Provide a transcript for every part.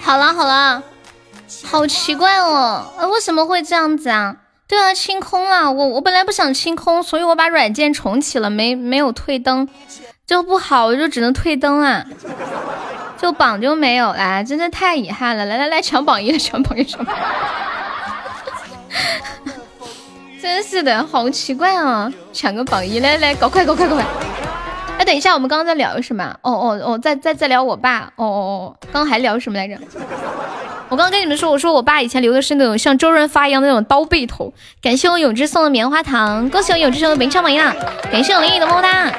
好了好了，好奇怪哦，呃，为什么会这样子啊？对啊，清空了，我我本来不想清空，所以我把软件重启了，没没有退灯，就不好，我就只能退灯啊，就榜就没有了，真的太遗憾了。来来来，抢榜一，抢榜一，抢榜一，真是的，好奇怪啊！抢个榜一，来来，搞快搞快搞快！哎，等一下，我们刚刚在聊什么？哦哦哦，在在在聊我爸。哦哦哦，刚刚还聊什么来着？我刚刚跟你们说，我说我爸以前留的是那种像周润发一样的那种刀背头。感谢我永志送的棉花糖，恭喜我永志送的名唱榜一啦！感谢我丽丽的么么哒。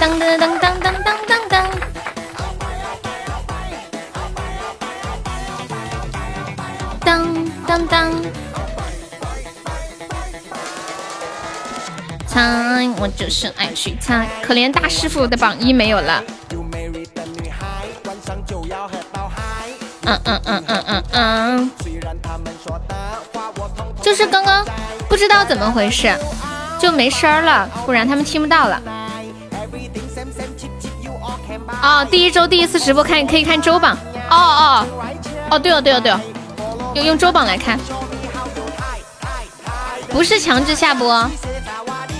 当当当当当当当当。当当当。猜，我就是爱去猜。可怜大师傅的榜一没有了。嗯嗯嗯嗯嗯嗯。就是刚刚不知道怎么回事，就没声了，不然他们听不到了。哦，第一周第一次直播看可以看周榜。哦哦哦，对哦对哦对哦，用用周榜来看，不是强制下播。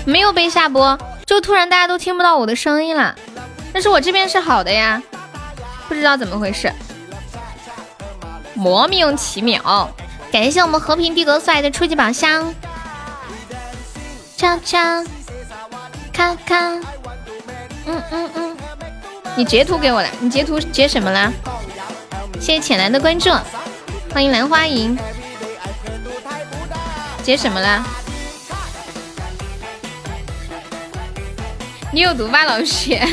没有被下播，就突然大家都听不到我的声音了。但是我这边是好的呀，不知道怎么回事，莫名其妙。感谢我们和平帝国送来的初级宝箱，悄悄看看，嗯嗯嗯，你截图给我了，你截图截什么了？谢谢浅蓝的关注，欢迎兰花银，截什么了？你有毒吧，老师？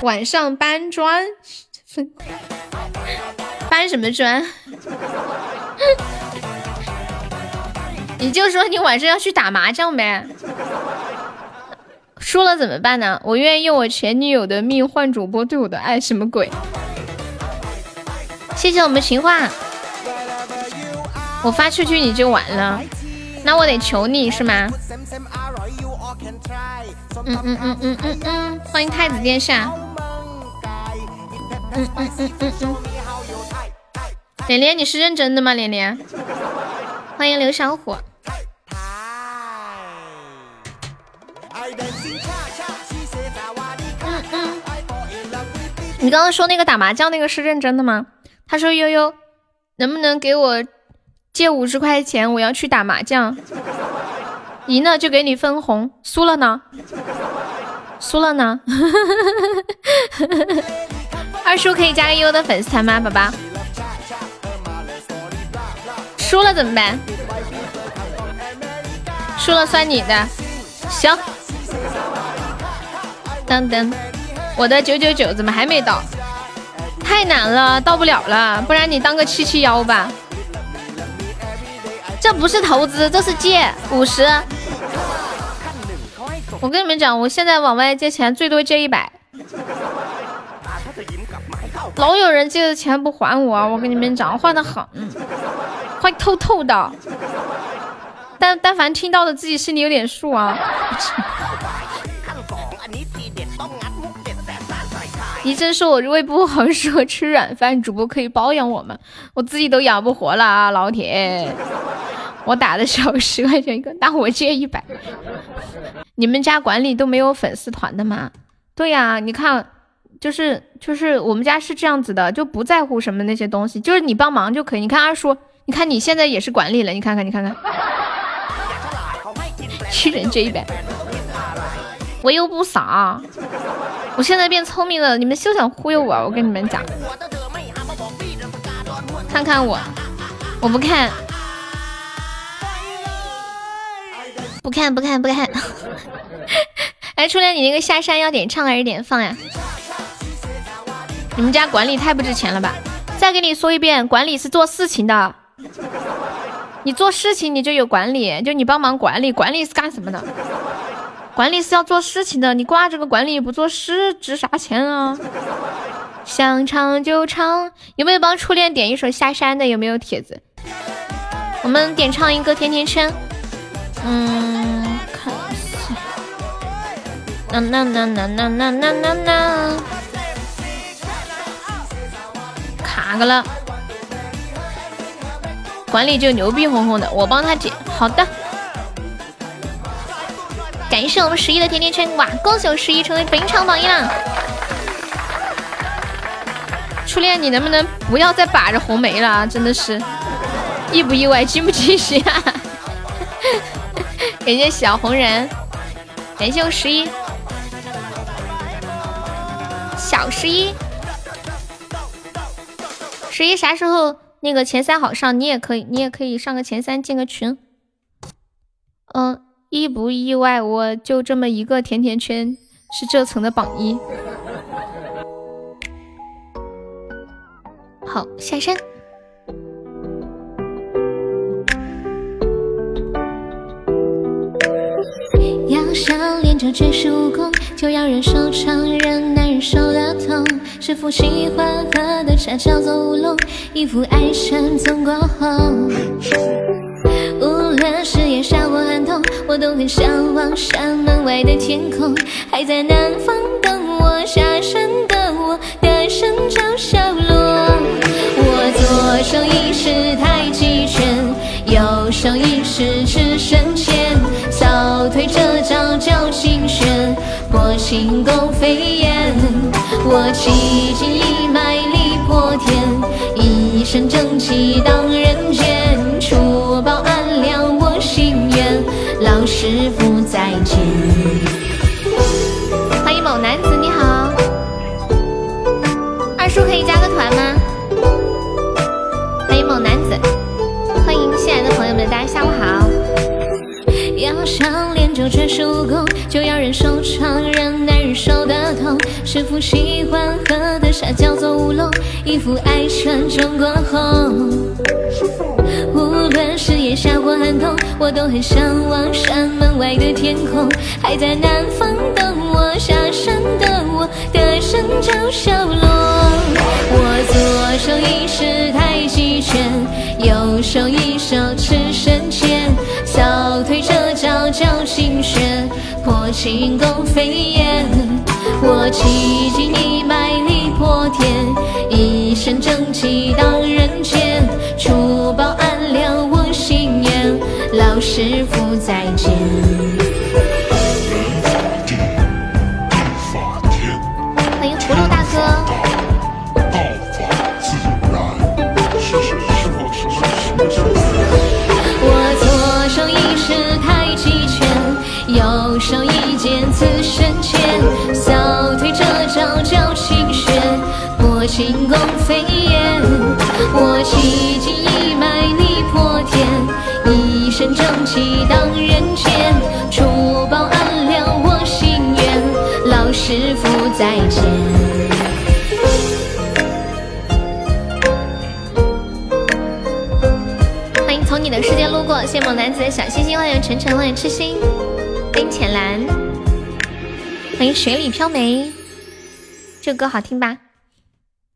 晚上搬砖，搬什么砖？你就说你晚上要去打麻将呗，输了怎么办呢？我愿意用我前女友的命换主播对我的爱，什么鬼？谢谢我们情话。我发出去你就完了，那我得求你是吗？嗯嗯嗯嗯嗯嗯，欢迎太子殿下。嗯嗯嗯嗯嗯。连连，你是认真的吗？连连，欢迎刘小虎。嗯嗯。你刚刚说那个打麻将那个是认真的吗？他说悠悠，能不能给我？借五十块钱，我要去打麻将，赢了就给你分红，输了呢？输了呢？二叔可以加个优的粉丝团吗，宝宝？输了怎么办？输了算你的，行。噔噔，我的九九九怎么还没到？太难了，到不了了，不然你当个七七幺吧。这不是投资，这是借五十。我跟你们讲，我现在往外借钱最多借一百。老有人借的钱不还我，我跟你们讲，坏的很，坏透透的。但但凡听到的，自己心里有点数啊。医生说我胃不好，适合吃软饭。主播可以包养我吗？我自己都养不活了啊，老铁！我打的时候 十块钱一个，那我借一百。你们家管理都没有粉丝团的吗？对呀，你看，就是就是我们家是这样子的，就不在乎什么那些东西，就是你帮忙就可以。你看二叔，你看你现在也是管理了，你看看你看看，一人借一百，我又不傻。我现在变聪明了，你们休想忽悠我！我跟你们讲，看看我，我不看，不看，不看，不看。哎，初恋，你那个下山要点唱还是点放呀？你们家管理太不值钱了吧？再给你说一遍，管理是做事情的，你做事情你就有管理，就你帮忙管理，管理是干什么的？管理是要做事情的，你挂这个管理不做事，值啥钱啊？想唱就唱，有没有帮初恋点一首下山的？有没有帖子？我们点唱一个甜甜圈。嗯，看呐呐呐呐呐呐呐呐呐，卡个了。管理就牛逼哄哄的，我帮他解。好的，感谢我们十一的甜甜圈，哇！恭喜我十一成为本场榜一啦！初恋，你能不能不要再把着红梅了？真的是，意不意外，惊不惊喜啊？感谢小红人，感谢我十一，小十一，十一啥时候？那个前三好上，你也可以，你也可以上个前三，进个群。嗯，意不意外？我就这么一个甜甜圈，是这层的榜一。好，下山。要想练就绝世武功，就要忍受常人难忍受的痛。师傅喜欢喝的茶叫做乌龙，一副爱神总过后。无论是炎夏或寒冬，我都很向往山门外的天空。还在南方等我下山的我，的身朝小落。我左手一式太极拳，右手一式赤身拳，扫腿这招叫清玄，破轻功飞燕。我气劲一脉力破天，一身正气荡人间。练就绝世武功，就要忍受常人难忍受的痛。师傅喜欢喝的茶叫做乌龙，一副爱穿中过后。无论是炎夏或寒冬，我都很向往山门外的天空。还在南方等我下山的我，的身朝小落。我左手一式太极拳，右手一手赤身拳，扫腿这招叫清玄，破轻功飞燕。我气劲一脉力破天，一身正气荡轻功飞燕。我气劲一脉力破天，一身正气荡人间。除暴安良我心愿，老师傅再见。欢迎从你的世界路过，谢谢某男子的小心心，欢迎晨晨，欢迎痴心，欢迎浅蓝，欢迎水里飘梅，这歌好听吧？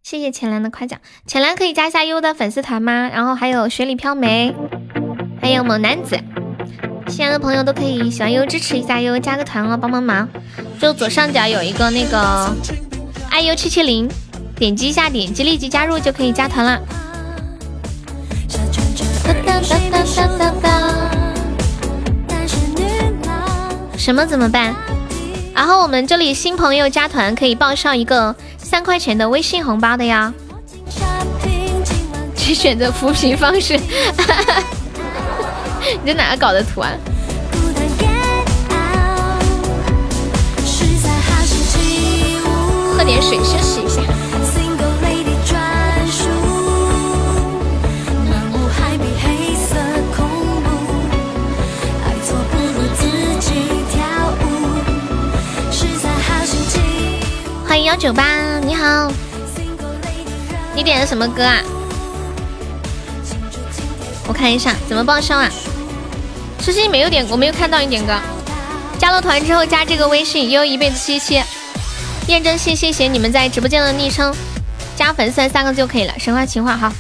谢谢浅蓝的夸奖，浅蓝可以加一下优的粉丝团吗？然后还有雪里飘梅，还有猛男子，喜欢的朋友都可以喜欢优支持一下优，加个团哦，帮帮忙。就左上角有一个那个爱优七七零，点击一下，点击立即加入就可以加团了。什么怎么办？然后我们这里新朋友加团可以报上一个三块钱的微信红包的呀。请选择扶贫方式。你在哪搞的图啊？喝点水休息一下。欢迎幺九八，你好，你点的什么歌啊？我看一下怎么报销啊？诗诗没有点，我没有看到你点歌。加了团之后加这个微信悠悠一辈子七七，验证信息写你们在直播间的昵称，加粉丝三个字就可以了。神话情话哈，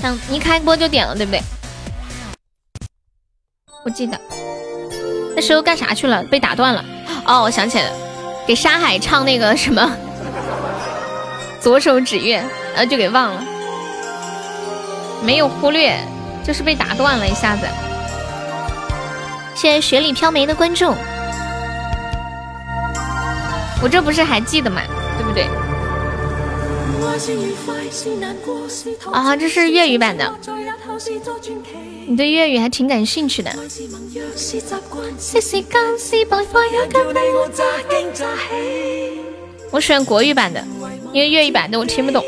等一开播就点了，对不对？我记得。那时候干啥去了？被打断了。哦，我想起来了，给沙海唱那个什么 左手指月，然后就给忘了，没有忽略，就是被打断了一下子。谢谢雪里飘梅的关注，我这不是还记得吗？对不对？啊，这是粤语版的。你对粤语还挺感兴趣的。我喜欢国语版的，因为粤语版的我听不懂。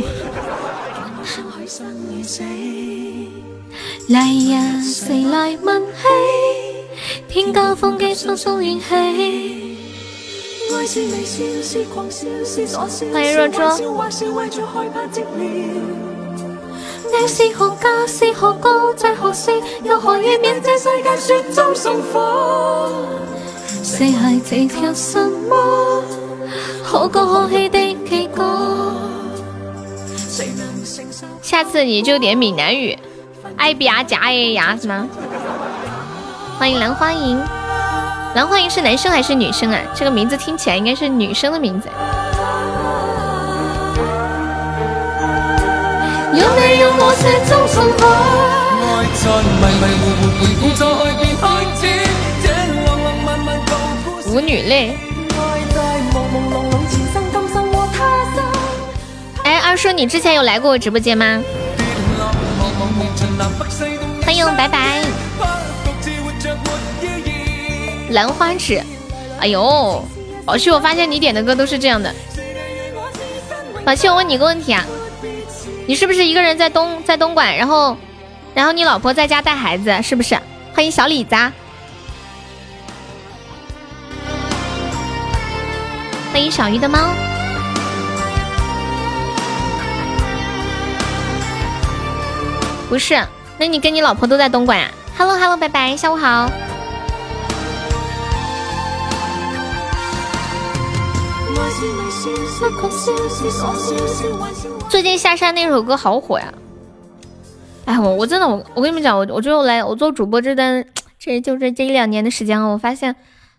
来呀，谁来问起？天高风机疏疏怨气。欢迎若卓。你是何家？是何国？在何时？又何以免这世界雪中送火？四孩子有什么？可歌可泣的奇歌。下次你就点闽南语，爱比亚加哎呀是吗？欢迎兰花楹，兰花楹是男生还是女生啊？这个名字听起来应该是女生的名字。舞女泪。哎，二叔，你之前有来过我直播间吗？欢迎，拜拜。兰花指，哎呦，宝旭，我发现你点的歌都是这样的。宝旭，我问你个问题啊。你是不是一个人在东在东莞，然后，然后你老婆在家带孩子，是不是？欢迎小李子，欢迎小鱼的猫。不是，那你跟你老婆都在东莞呀？Hello Hello，拜拜，下午好。最近下山那首歌好火呀！哎，我我真的我我跟你们讲，我我就来我做主播这段，这就这这一两年的时间，我发现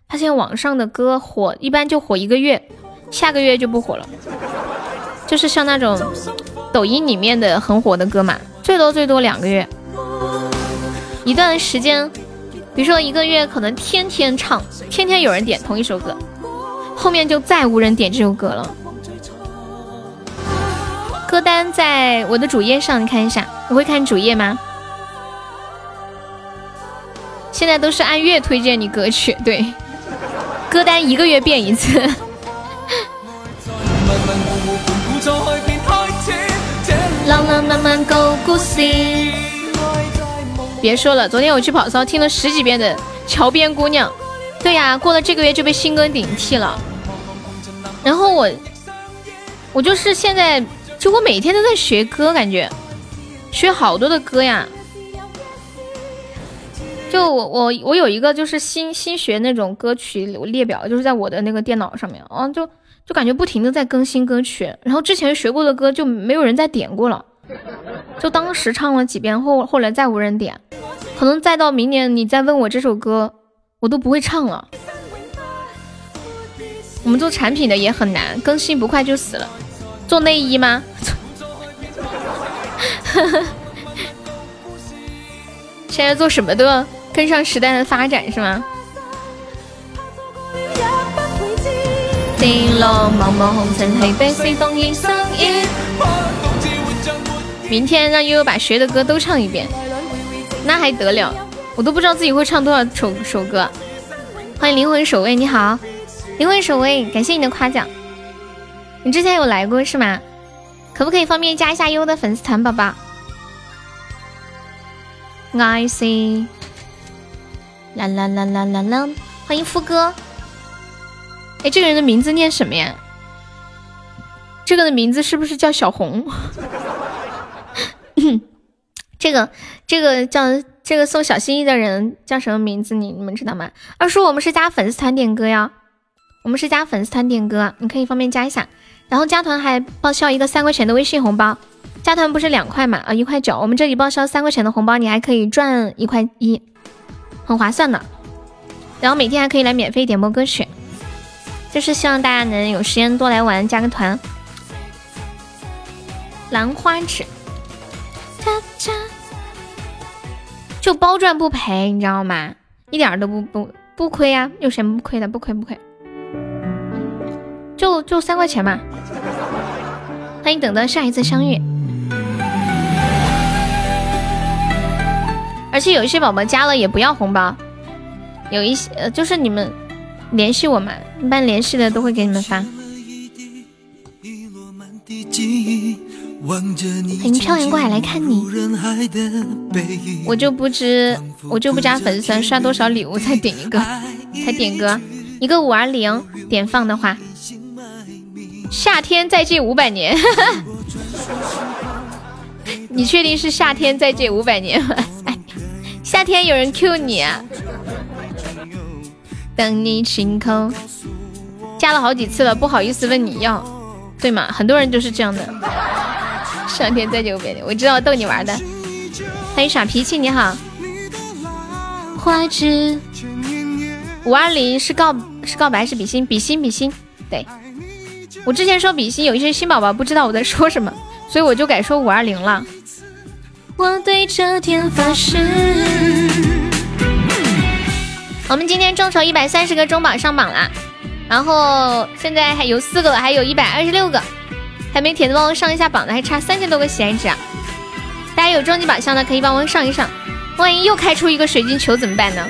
发现网上的歌火一般就火一个月，下个月就不火了。就是像那种抖音里面的很火的歌嘛，最多最多两个月，一段时间，比如说一个月可能天天唱，天天有人点同一首歌。后面就再无人点这首歌了。歌单在我的主页上，你看一下。你会看主页吗？现在都是按月推荐你歌曲，对。歌单一个月变一次。浪浪漫漫故故事。别说了，昨天我去跑骚听了十几遍的《桥边姑娘》。对呀，过了这个月就被新歌顶替了。然后我，我就是现在，就我每天都在学歌，感觉学好多的歌呀。就我我我有一个就是新新学那种歌曲列表，就是在我的那个电脑上面，啊，就就感觉不停的在更新歌曲。然后之前学过的歌就没有人再点过了，就当时唱了几遍后，后来再无人点，可能再到明年你再问我这首歌。我都不会唱了。我们做产品的也很难，更新不快就死了。做内衣吗？现在做什么都要跟上时代的发展，是吗？明天让悠悠把学的歌都唱一遍，那还得了？我都不知道自己会唱多少首首歌。欢迎灵魂守卫，你好，灵魂守卫，感谢你的夸奖。你之前有来过是吗？可不可以方便加一下优的粉丝团，宝宝？Nice！啦啦啦啦啦啦！欢迎副歌。哎，这个人的名字念什么呀？这个的名字是不是叫小红？这个，这个叫。这个送小心意的人叫什么名字？你你们知道吗？二叔，我们是加粉丝团点歌呀，我们是加粉丝团点歌，你可以方便加一下。然后加团还报销一个三块钱的微信红包，加团不是两块嘛？啊，一块九，我们这里报销三块钱的红包，你还可以赚一块一，很划算的。然后每天还可以来免费点播歌曲，就是希望大家能有时间多来玩，加个团。兰花指，就包赚不赔，你知道吗？一点都不不不亏呀，有什么不亏的？不亏不亏，就就三块钱嘛。欢迎等到下一次相遇。而且有一些宝宝加了也不要红包。有一些呃，就是你们联系我嘛，一般联系的都会给你们发。欢迎漂洋过海来看你，我就不知我就不加粉丝刷多少礼物才点一个，才点歌一个五二零点放的话，夏天再借五百年，你确定是夏天再借五百年吗？夏天有人 Q 你啊？等你晴空加了好几次了，不好意思问你要，对吗？很多人都是这样的。上天再久别离，我知道逗你玩的。欢迎耍脾气，你好。花枝五二零是告是告白是比心比心比心，对我之前说比心，有一些新宝宝不知道我在说什么，所以我就改说五二零了。我对这天发誓。我们今天众筹一百三十个中榜上榜了，然后现在还有四个，还有一百二十六个还没铁的，帮我上一下榜的，还差三千多个喜爱值啊！大家有终极宝箱的可以帮忙上一上，万一又开出一个水晶球怎么办呢？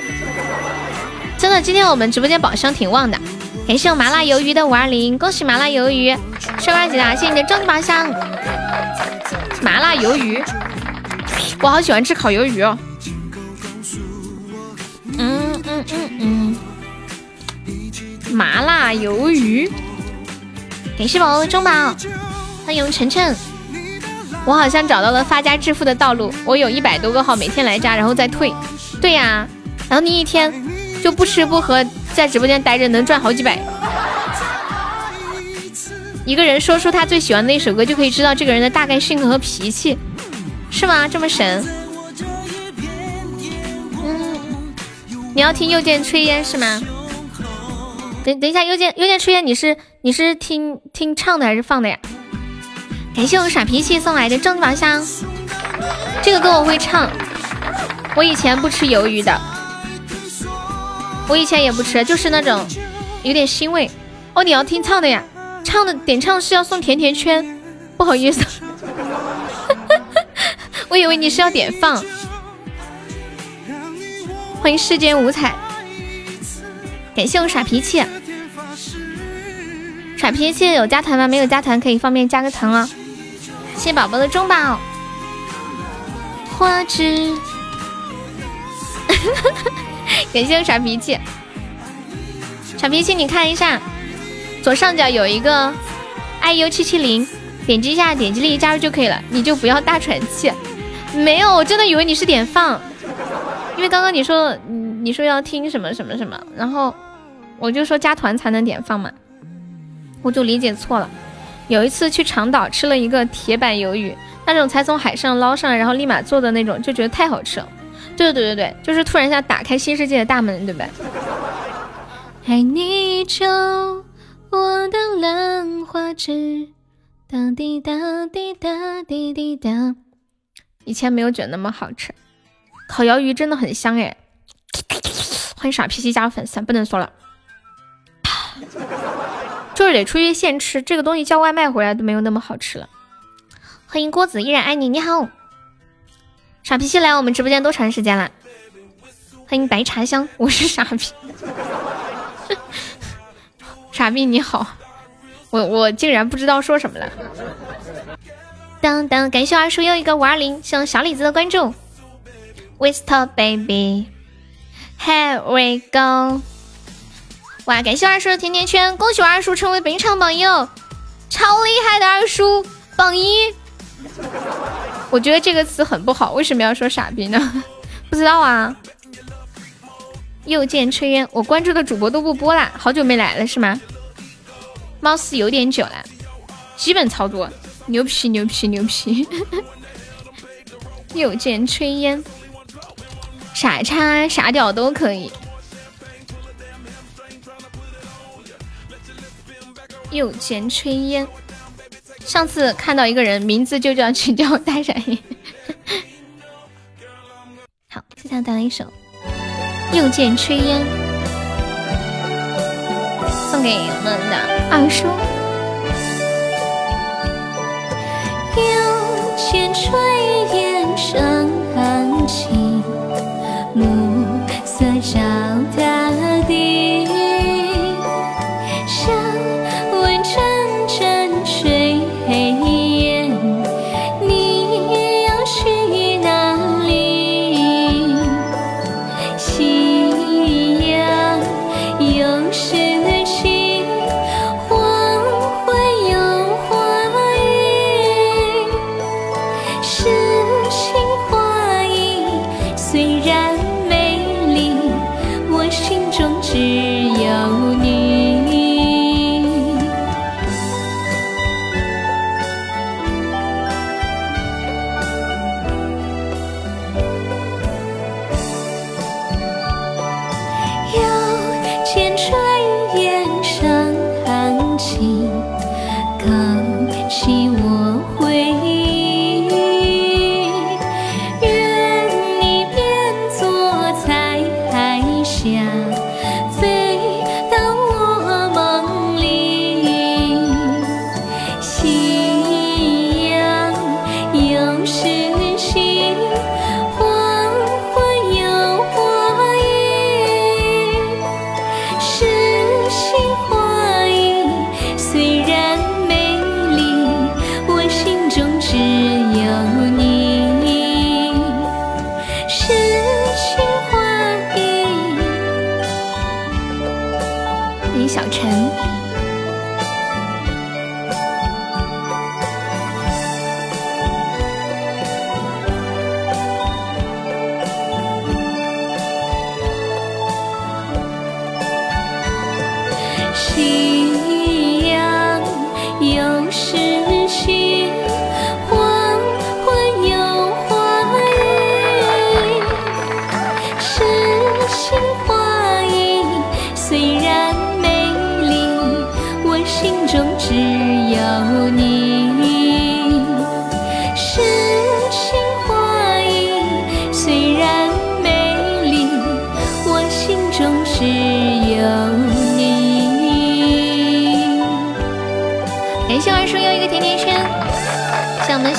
真的，今天我们直播间宝箱挺旺的，感谢我麻辣鱿鱼的五二零，恭喜麻辣鱿鱼帅二级的，谢谢你的终极宝箱，麻辣鱿鱼，我好喜欢吃烤鱿鱼哦。嗯嗯嗯嗯，麻辣鱿鱼，感谢宝宝的中宝，欢迎晨晨。我好像找到了发家致富的道路，我有一百多个号，每天来扎，然后再退。对呀，然后你一天就不吃不喝，在直播间待着，能赚好几百。一个人说出他最喜欢的一首歌，就可以知道这个人的大概性格和脾气，是吗？这么神？嗯你要听《又见炊烟》是吗？等等一下，《又见又见炊烟》，你是你是听听唱的还是放的呀？感谢我耍脾气送来的正宝箱，这个歌我会唱。我以前不吃鱿鱼的，我以前也不吃，就是那种有点腥味。哦，你要听唱的呀？唱的点唱是要送甜甜圈，不好意思，我以为你是要点放。欢迎世间五彩，感谢我耍脾气，耍脾气有加团吗？没有加团可以方便加个团哦。谢宝宝的中宝，花枝，感谢我耍脾气，耍脾气你看一下，左上角有一个 iu 七七零，点击一下，点击立即加入就可以了，你就不要大喘气。没有，我真的以为你是点放。因为刚刚你说，你说要听什么什么什么，然后我就说加团才能点放嘛，我就理解错了。有一次去长岛吃了一个铁板鱿鱼，那种才从海上捞上来，然后立马做的那种，就觉得太好吃了。对对对对对，就是突然一下打开新世界的大门，对不对？爱你依旧，我的兰花指，哒滴哒滴哒滴滴哒。以前没有觉得那么好吃。烤鱿鱼真的很香哎！欢迎傻脾气加粉丝，不能说了，就是得出去现吃，这个东西叫外卖回来都没有那么好吃了。欢迎郭子依然爱你，你好，傻脾气来我们直播间多长时间了？欢迎白茶香，我是傻逼，傻逼你好，我我竟然不知道说什么了。当当，感谢二叔又一个五二零，谢小李子的关注。Whisper baby，Here we go！哇，感谢二叔的甜甜圈，恭喜我二叔成为本场榜一，超厉害的二叔榜一！我觉得这个词很不好，为什么要说傻逼呢？不知道啊。又见炊烟，我关注的主播都不播啦，好久没来了是吗？貌似有点久了，基本操作，牛皮牛皮牛皮！又见炊烟。傻叉傻屌都可以，又见炊烟。上次看到一个人名字就叫去叫大闪烟。好，接下来带来一首《又见炊烟》，送给我们的二叔。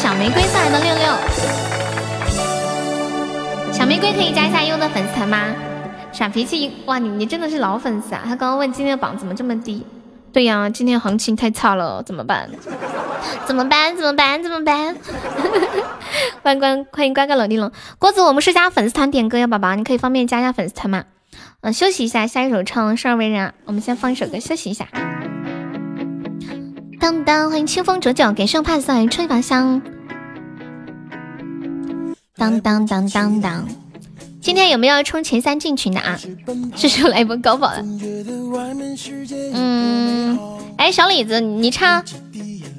小玫瑰送来的六六。小玫瑰可以加一下优的粉丝团吗？耍脾气，哇，你你真的是老粉丝啊！他刚刚问今天的榜怎么这么低？对呀、今天行情太差了，怎么办？怎么办？怎么办？怎么办？关关欢迎关关老地龙郭子，我们是加粉丝团点歌呀，宝宝，你可以方便加一下粉丝团吗？嗯、休息一下，下一首唱《生而为人》，我们先放一首歌休息一下。当当，欢迎清风浊酒，给圣帕送来春芳香。当当当当当，今天有没有冲前三进群的啊？这时候来一波高保的。嗯，哎，小李子，你唱，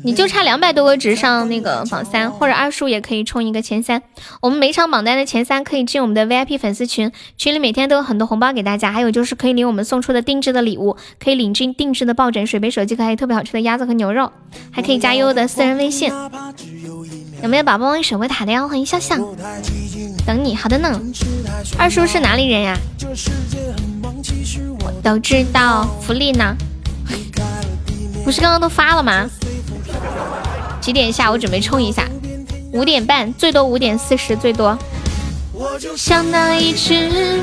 你就差两百多个值上那个榜三，或者二叔也可以冲一个前三。我们每场榜单的前三可以进我们的 VIP 粉丝群，群里每天都有很多红包给大家，还有就是可以领我们送出的定制的礼物，可以领进定制的抱枕、水杯、手机壳，还有特别好吃的鸭子和牛肉，还可以加悠悠的私人微信。有没有宝宝帮我守卫塔的呀？欢迎笑笑，等你。好的呢。二叔是哪里人呀？都知道。福利呢？不是刚刚都发了吗？几点下？我准备冲一下。五点半，最多五点四十，最多。像那一只，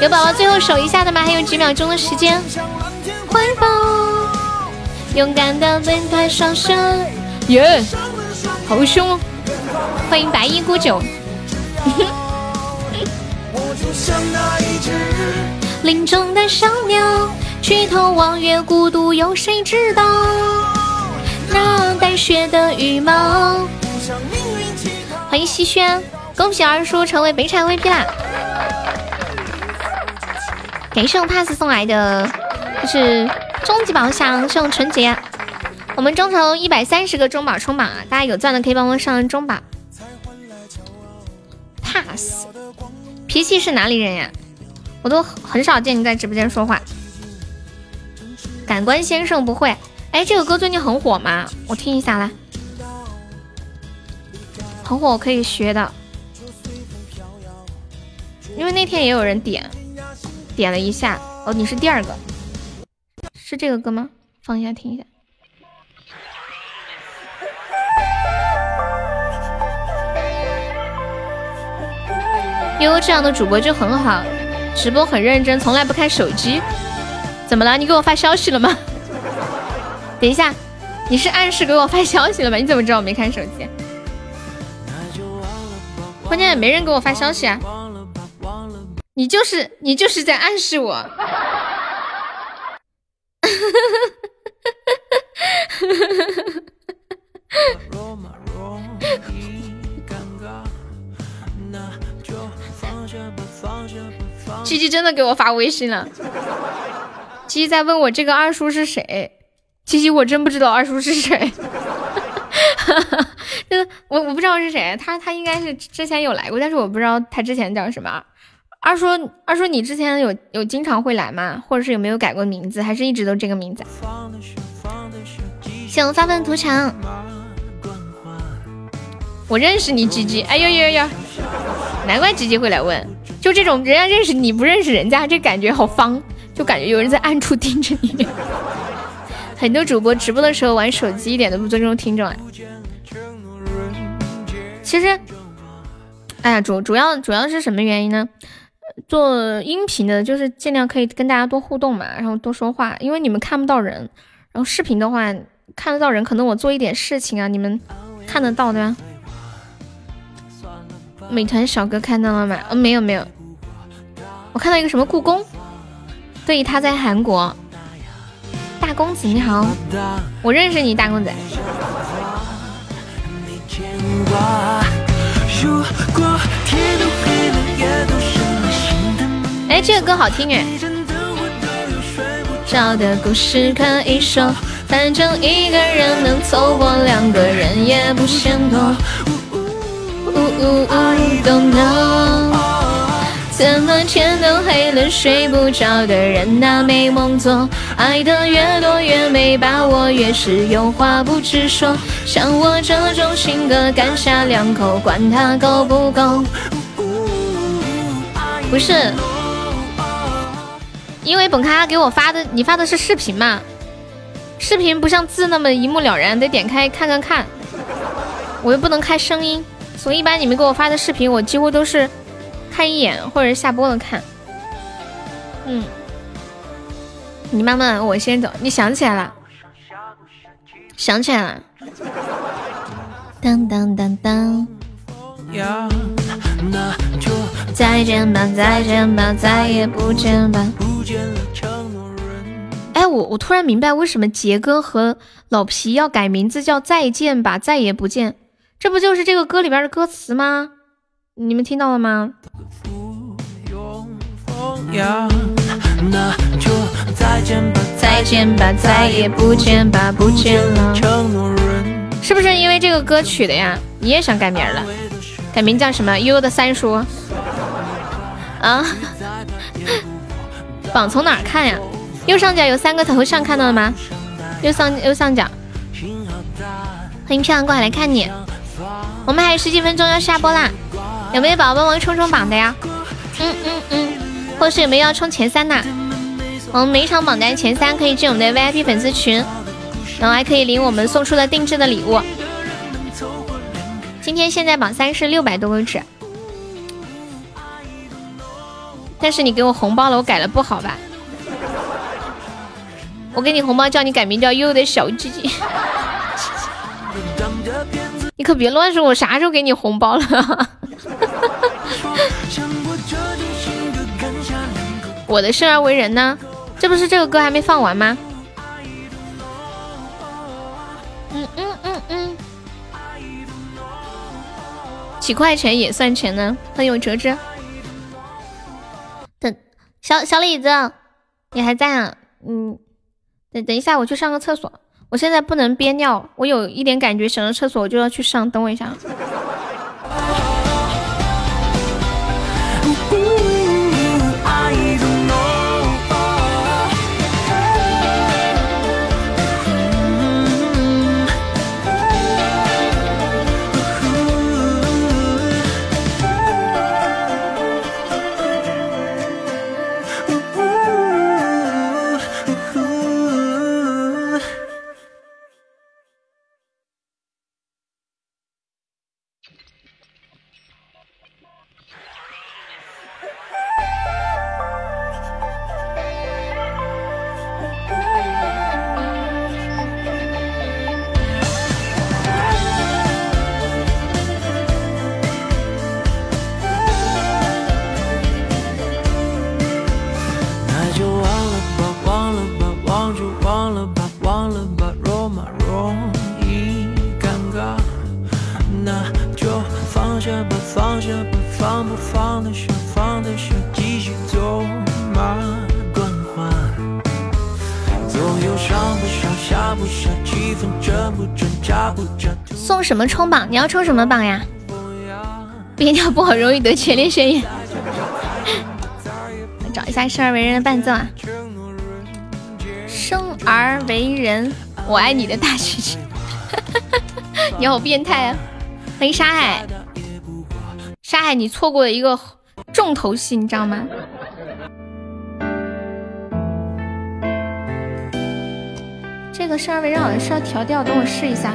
有宝宝最后守一下的吗？还有几秒钟的时间。怀抱，勇敢的奔开双手，耶、好凶哦！欢迎白衣孤酒。林中的小鸟，举头望月，孤独有谁知道？那带血的羽毛。欢迎西轩，恭喜二叔成为北产 VP 啦！感谢我 pass 送来的，就是终极宝箱，是用纯洁。我们中头一百三十个中宝冲榜啊，大家有钻的可以帮我上中宝。pass，脾气是哪里人呀？我都很少见你在直播间说话。感官先生不会，哎，这个歌最近很火吗？我听一下来。很火，我可以学的。因为那天也有人点，点了一下。哦，你是第二个，是这个歌吗？放一下听一下。悠悠这样的主播就很好，直播很认真，从来不看手机。怎么了？你给我发消息了吗？等一下，你是暗示给我发消息了吗？你怎么知道我没看手机？关键也没人给我发消息啊！你就是你就是在暗示我。鸡鸡真的给我发微信了，鸡鸡在问我这个二叔是谁？鸡鸡我真不知道 二叔是谁，就是我我不知道是谁，他他应该是之前有来过，但是我不知道他之前叫什么。二叔二叔，你之前有有经常会来吗？或者是有没有改过名字，还是一直都这个名字？谢我发奋图强，我认识你吉吉，哎呦呦呦，难怪吉吉会来问。就这种人家认识你不认识人家，这感觉好方，就感觉有人在暗处盯着你。很多主播直播的时候玩手机，一点都不尊重听众啊。其实，哎呀，主主要主要是什么原因呢？做音频的就是尽量可以跟大家多互动嘛，然后多说话，因为你们看不到人。然后视频的话看得到人，可能我做一点事情啊，你们看得到对吧？美团小哥看到了吗？嗯，没有没有。我看到一个什么故宫，对，他在韩国。大公子你好，我认识你，大公子。哎，这个歌好听哎。找的故事可以说，反正一个人能凑合，两个人也不嫌多。呜呜呜，Don't know。怎么天都黑了，睡不着的人哪没梦做？爱的越多越没把握，越是有话不直说。像我这种性格，干下两口，管他够不够。不是，因为本咖给我发的，你发的是视频嘛？视频不像字那么一目了然，得点开看看看。我又不能开声音，所以一般你们给我发的视频，我几乎都是。看一眼，或者下播了看。嗯，你慢慢，我先走。你想起来了？想起来了。当当当当。再见吧，再见吧，再也不见吧。哎，我我突然明白为什么杰哥和老皮要改名字叫再见吧，再也不见。这不就是这个歌里边的歌词吗？你们听到了吗？再见吧，再见吧，再也不见吧，不见了。是不是因为这个歌曲的呀？你也想改名了？改名叫什么？悠悠的三叔。啊？榜从哪看呀？右上角有三个头像，看到了吗？右上右上角。欢迎漂亮过海来看你。我们还有十几分钟要下播啦。有没有宝宝帮忙冲冲榜的呀？嗯嗯嗯，或是有没有要冲前三的？我们每一场榜单前三可以进我们的 VIP 粉丝群，然后还可以领我们送出的定制的礼物。今天现在榜三是六百多个纸，但是你给我红包了，我改了不好吧？我给你红包叫你改名叫悠悠的小鸡鸡，你可别乱说，我啥时候给你红包了？我的生而为人呢？这不是这个歌还没放完吗？嗯嗯嗯嗯，几块钱也算钱呢。欢迎我哲哲。等小小李子，你还在啊？嗯，等等一下，我去上个厕所。我现在不能憋尿，我有一点感觉，想上厕所我就要去上。等我一下。什么冲榜？你要冲什么榜呀？憋尿不好，容易得前列腺炎。找一下生而为人的伴奏啊！生而为人，我爱你的大曲曲。你好变态啊！欢迎沙海，沙海，你错过了一个重头戏，你知道吗？这个生而为人好像是要调调，等我试一下。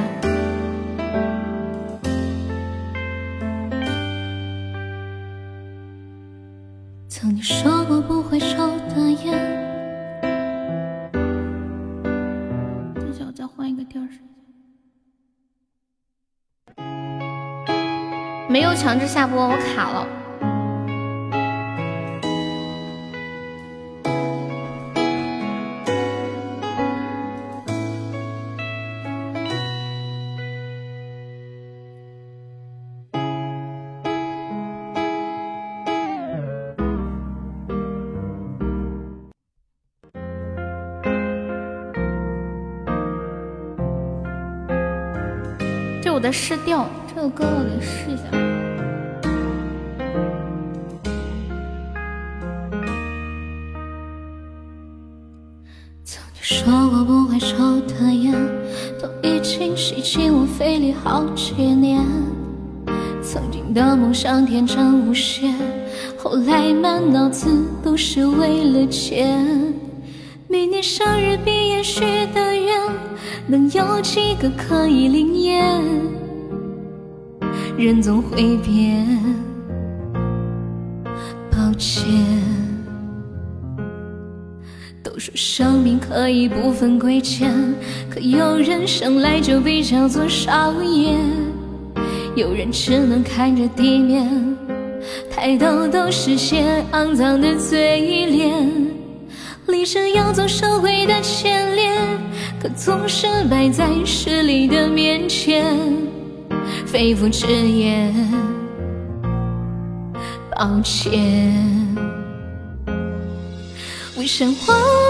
强制下播，我卡了。我的试调，这个歌我得试一下。经我肺里好几年。曾经的梦想天真无邪，后来满脑子都是为了钱。每年生日毕业许的愿，能有几个可以灵验？人总会变，抱歉。生命可以不分贵贱，可有人生来就被叫做少爷，有人只能看着地面，抬头都是些肮脏的嘴脸。立志要做社会的前列，可总是摆在势力的面前。肺腑之言，抱歉。我想忘了从前的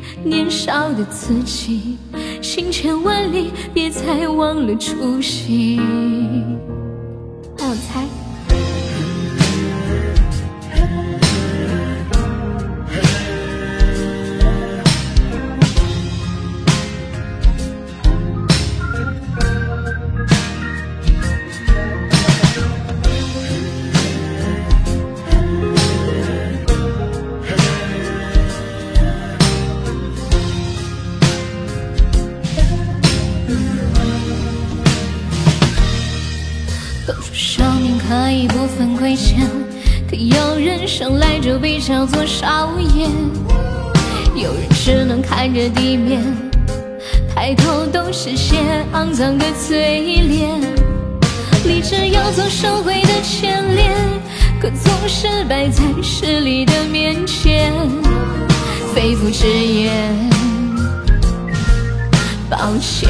年少的自己，行千万里别再忘了初心。让我猜。可有人生来就被叫做少爷，有人只能看着地面，抬头都是些肮脏的嘴脸。立志要做社会的前列，可总是摆在势力的面前。肺腑之言，抱歉。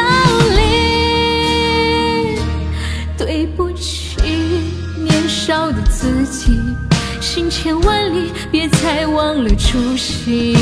自己，行千万里，别再忘了初心。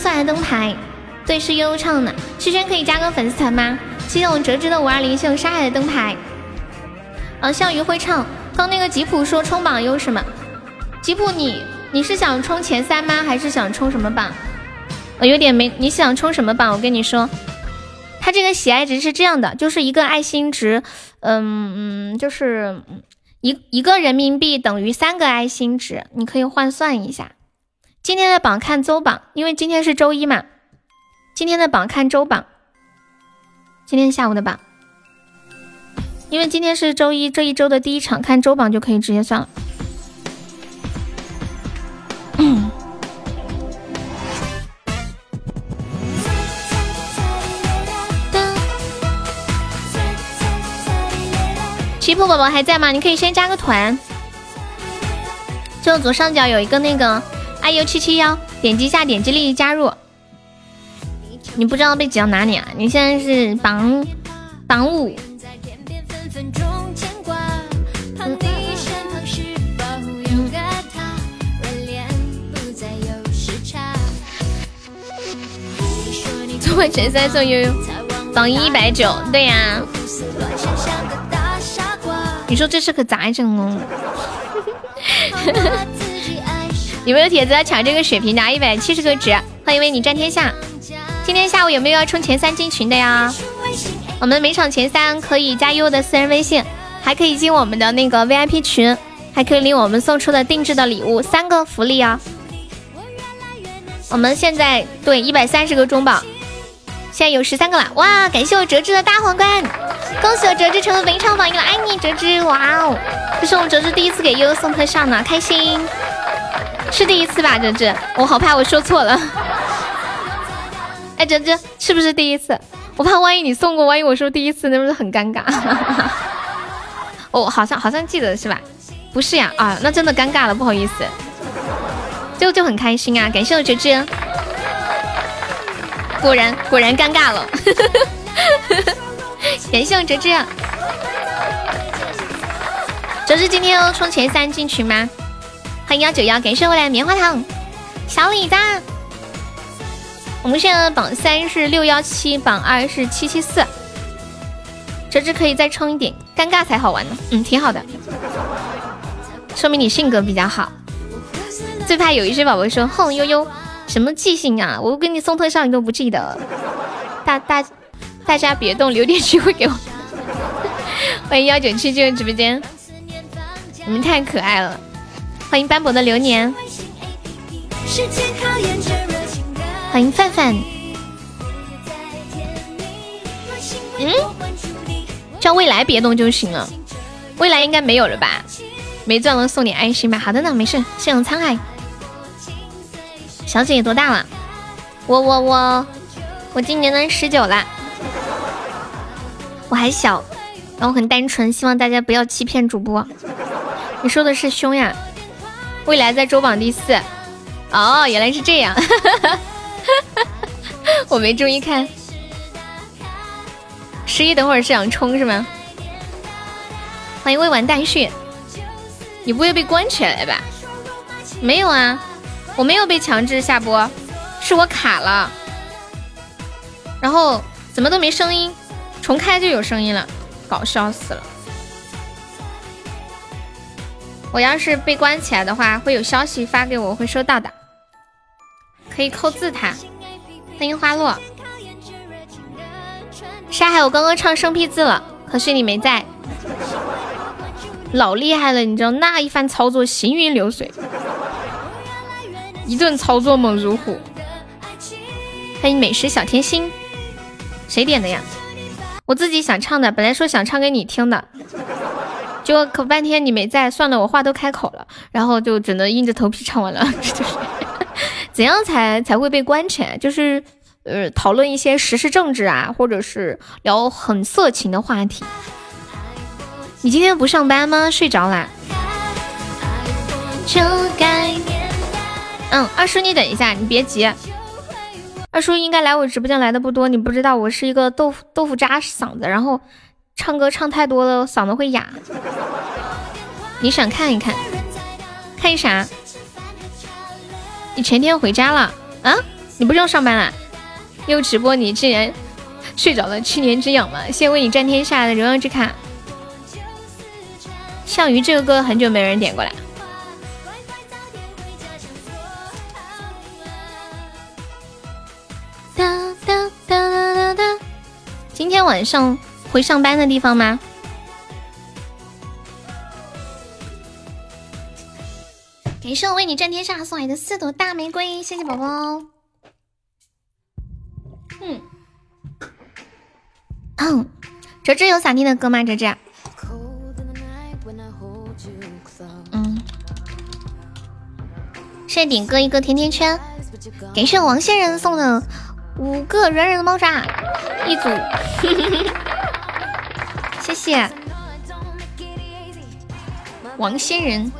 送来灯牌，对，是悠悠唱的。西轩可以加个粉丝团吗？谢谢我折纸的五二零，谢我沙海的灯牌。啊，笑鱼会唱。刚那个吉普说冲榜有什么？吉普，你你是想冲前三吗？还是想冲什么榜？我有点没，你想冲什么榜？我跟你说，他这个喜爱值是这样的，就是一个爱心值，嗯嗯，就是一一个人民币等于三个爱心值，你可以换算一下。今天的榜看周榜，因为今天是周一嘛。今天的榜看周榜，今天下午的榜，因为今天是周一，这一周的第一场，看周榜就可以直接算了。七铺宝宝还在吗？你可以先加个团，就左上角有一个那个。I u 七七幺，点击一下，点击立即加入。你不知道被挤到哪里啊？你现在是榜榜五。中文前三送悠悠，榜一百九，对呀。你说这是可咋整哦？有没有铁子要抢这个血瓶拿一百七十个值？欢迎为你战天下。今天下午有没有要冲前三进群的呀？我们每场前三可以加优的私人微信，还可以进我们的那个 VIP 群，还可以领我们送出的定制的礼物，三个福利啊！我们现在对一百三十个中宝，现在有十三个了。哇！感谢我折枝的大皇冠，恭喜我折枝成为本场榜一了，爱你折枝！哇哦，这是我们折枝第一次给悠悠送特效呢，开心。是第一次吧，哲哲，我好怕我说错了。哎，哲哲，是不是第一次？我怕万一你送过，万一我说第一次，那不是很尴尬？哦，好像好像记得是吧？不是呀，啊，那真的尴尬了，不好意思。就就很开心啊，感谢我哲哲。果然果然尴尬了，感谢我哲哲。哲哲今天要冲前三进群吗？欢迎幺九幺，感谢我来棉花糖，小李子。我们现在的榜三是六幺七，榜二是七七四。这只可以再冲一点，尴尬才好玩呢。嗯，挺好的，说明你性格比较好。最怕有一些宝宝说：“哼，悠悠，什么记性啊？我给你送特效你都不记得。”大大大家别动，留点机会给我。欢迎幺九七进入直播间，你们太可爱了。欢迎斑驳的流年，欢迎范范。嗯，叫未来别动就行了，未来应该没有了吧？没钻了送点爱心吧。好的呢，没事。谢谢沧海小姐姐多大了？我我我我今年呢十九啦，我还小，然后很单纯，希望大家不要欺骗主播。你说的是胸呀？未来在周榜第四，哦，原来是这样，我没注意看。十一等会儿是想冲是吗？欢迎未完待续，你不会被关起来吧？没有啊，我没有被强制下播，是我卡了，然后怎么都没声音，重开就有声音了，搞笑死了。我要是被关起来的话，会有消息发给我，会收到的。可以扣字他。欢迎花落。沙海，我刚刚唱生僻字了，可惜你没在。老厉害了，你知道那一番操作行云流水，一顿操作猛如虎。欢迎美食小甜心。谁点的呀？我自己想唱的，本来说想唱给你听的，结果可半天你没在，算了，我话都开口了，然后就只能硬着头皮唱完了。就是怎样才才会被关起来就是呃，讨论一些时事政治啊，或者是聊很色情的话题。你今天不上班吗？睡着啦？嗯，二叔你等一下，你别急。二叔应该来我直播间来的不多，你不知道我是一个豆腐豆腐渣嗓子，然后唱歌唱太多了嗓子会哑。你想看一看？看啥？你前天回家了啊？你不是要上班啦？又直播你竟然睡着了？七年之痒吗？先为你战天下的荣耀之卡。项羽这个歌很久没人点过来。哒哒哒哒哒哒。今天晚上回上班的地方吗？感谢我为你战天下送来的四朵大玫瑰，谢谢宝宝。嗯，嗯，哲哲有想听的歌吗？哲哲。嗯，谢谢顶哥一个甜甜圈，感谢王仙人送的。五个软软的猫爪，一组，谢谢王仙人。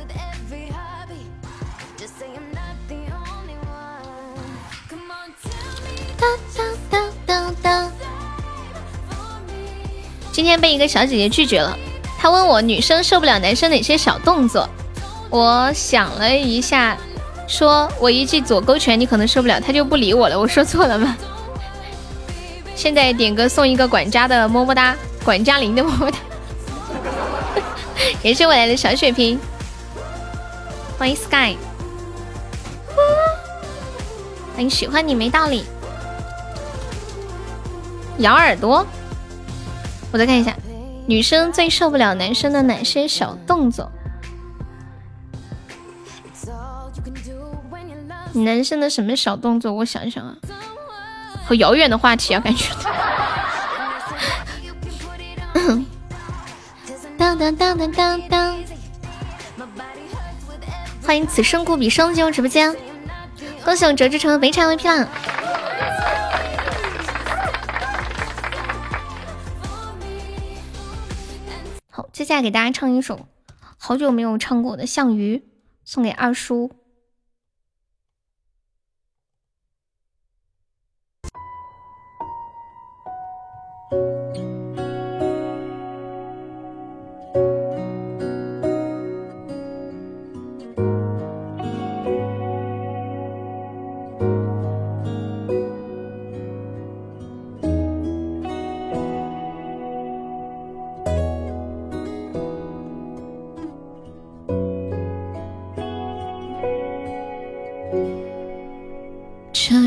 今天被一个小姐姐拒绝了，她问我女生受不了男生哪些小动作，我想了一下，说我一记左勾拳你可能受不了，她就不理我了。我说错了吗？现在点歌送一个管家的么么哒，管家林的么么哒。感谢我来的小血瓶，欢迎 Sky，欢迎喜欢你没道理。咬耳朵，我再看一下，女生最受不了男生的哪些小动作？男生的什么小动作？我想想啊。好遥远的话题啊，感觉。当当当当当当！欢迎此生故彼生进入直播间，恭喜我折志成肥肠 VP 啦！好，接下来给大家唱一首好久没有唱过的《项羽》，送给二叔。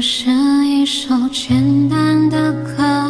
是一首简单的歌，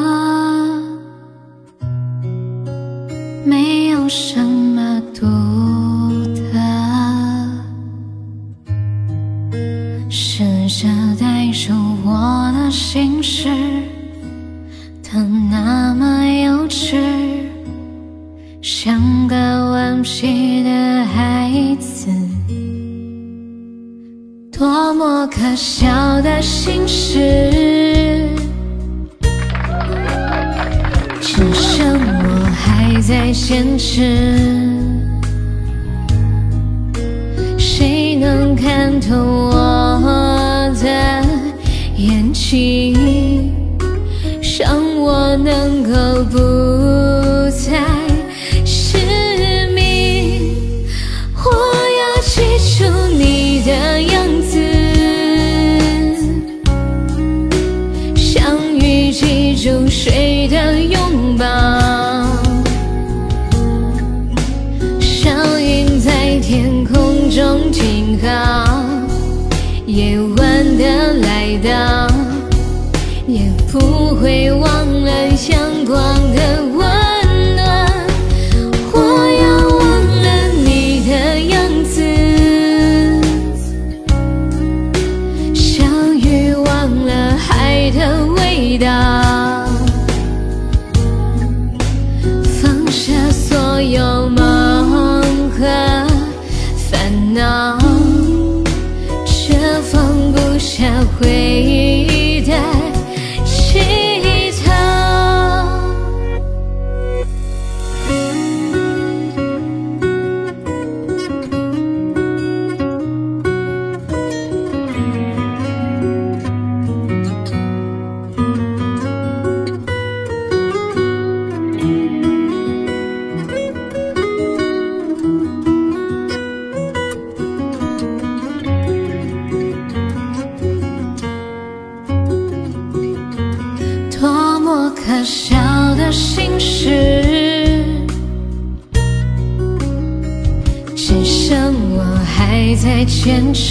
的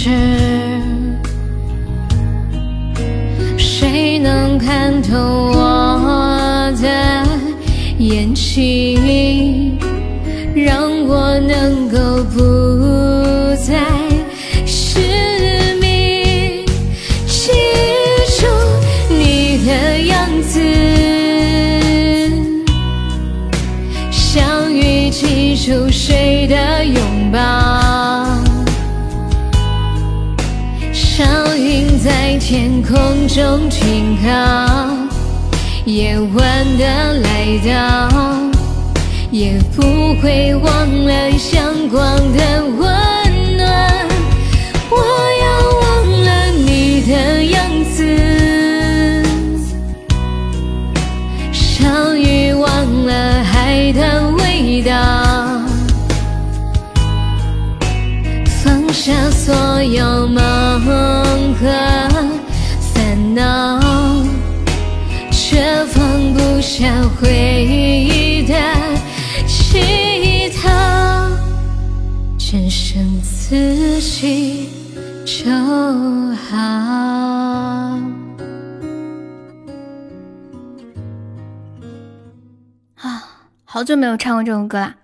ocean. 中停靠，夜晚的来到。也不会忘了阳光的温暖。我要忘了你的样子，相遇忘了海的味道，放下所有梦下回忆的乞讨，只剩自己就好。啊，好久没有唱过这种歌啦。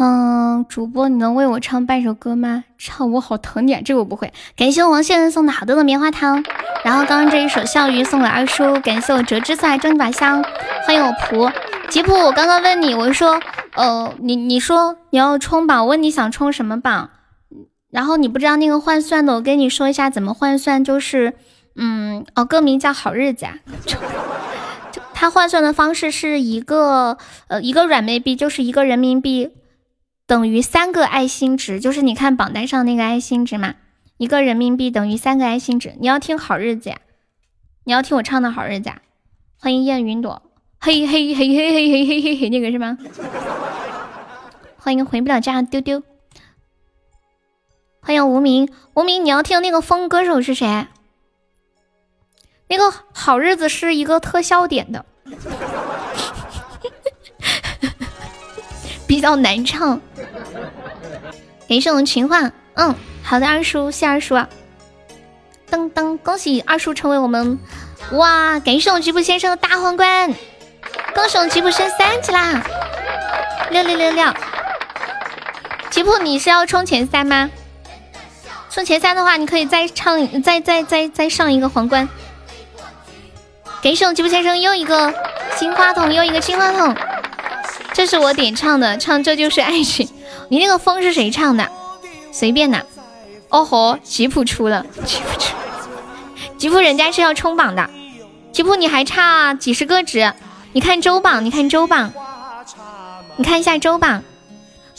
嗯，主播，你能为我唱半首歌吗？唱我好疼你，这个我不会。感谢我王先生送的好多的棉花糖，然后刚刚这一首笑鱼送给二叔，感谢我折枝菜蒸把香，欢迎我仆吉普。我刚刚问你，我说，呃，你你说你要冲榜，我问你想冲什么榜，然后你不知道那个换算的，我跟你说一下怎么换算，就是，嗯，哦，歌名叫好日子啊。它换算的方式是一个，呃，一个软妹币就是一个人民币。等于三个爱心值，就是你看榜单上那个爱心值嘛，一个人民币等于三个爱心值。你要听好日子呀，你要听我唱的好日子呀。欢迎燕云朵，嘿嘿嘿嘿嘿嘿嘿嘿嘿，那个是吗？欢迎回不了家丢丢，欢迎无名无名，你要听那个风歌手是谁？那个好日子是一个特效点的，比较难唱。感谢我们情话，嗯，好的，二叔，谢二叔。啊噔噔，恭喜二叔成为我们，哇！感谢我们吉普先生的大皇冠，恭喜我们吉普升三级啦！六六六六，吉普你是要冲前三吗？冲前三的话，你可以再唱，再再再再上一个皇冠。感谢我们吉普先生又一个金话筒，又一个金话筒，这是我点唱的，唱这就是爱情。你那个风是谁唱的？随便的。哦吼，吉普出了，吉普出，吉普人家是要冲榜的。吉普你还差几十个值？你看周榜，你看周榜，你看一下周榜，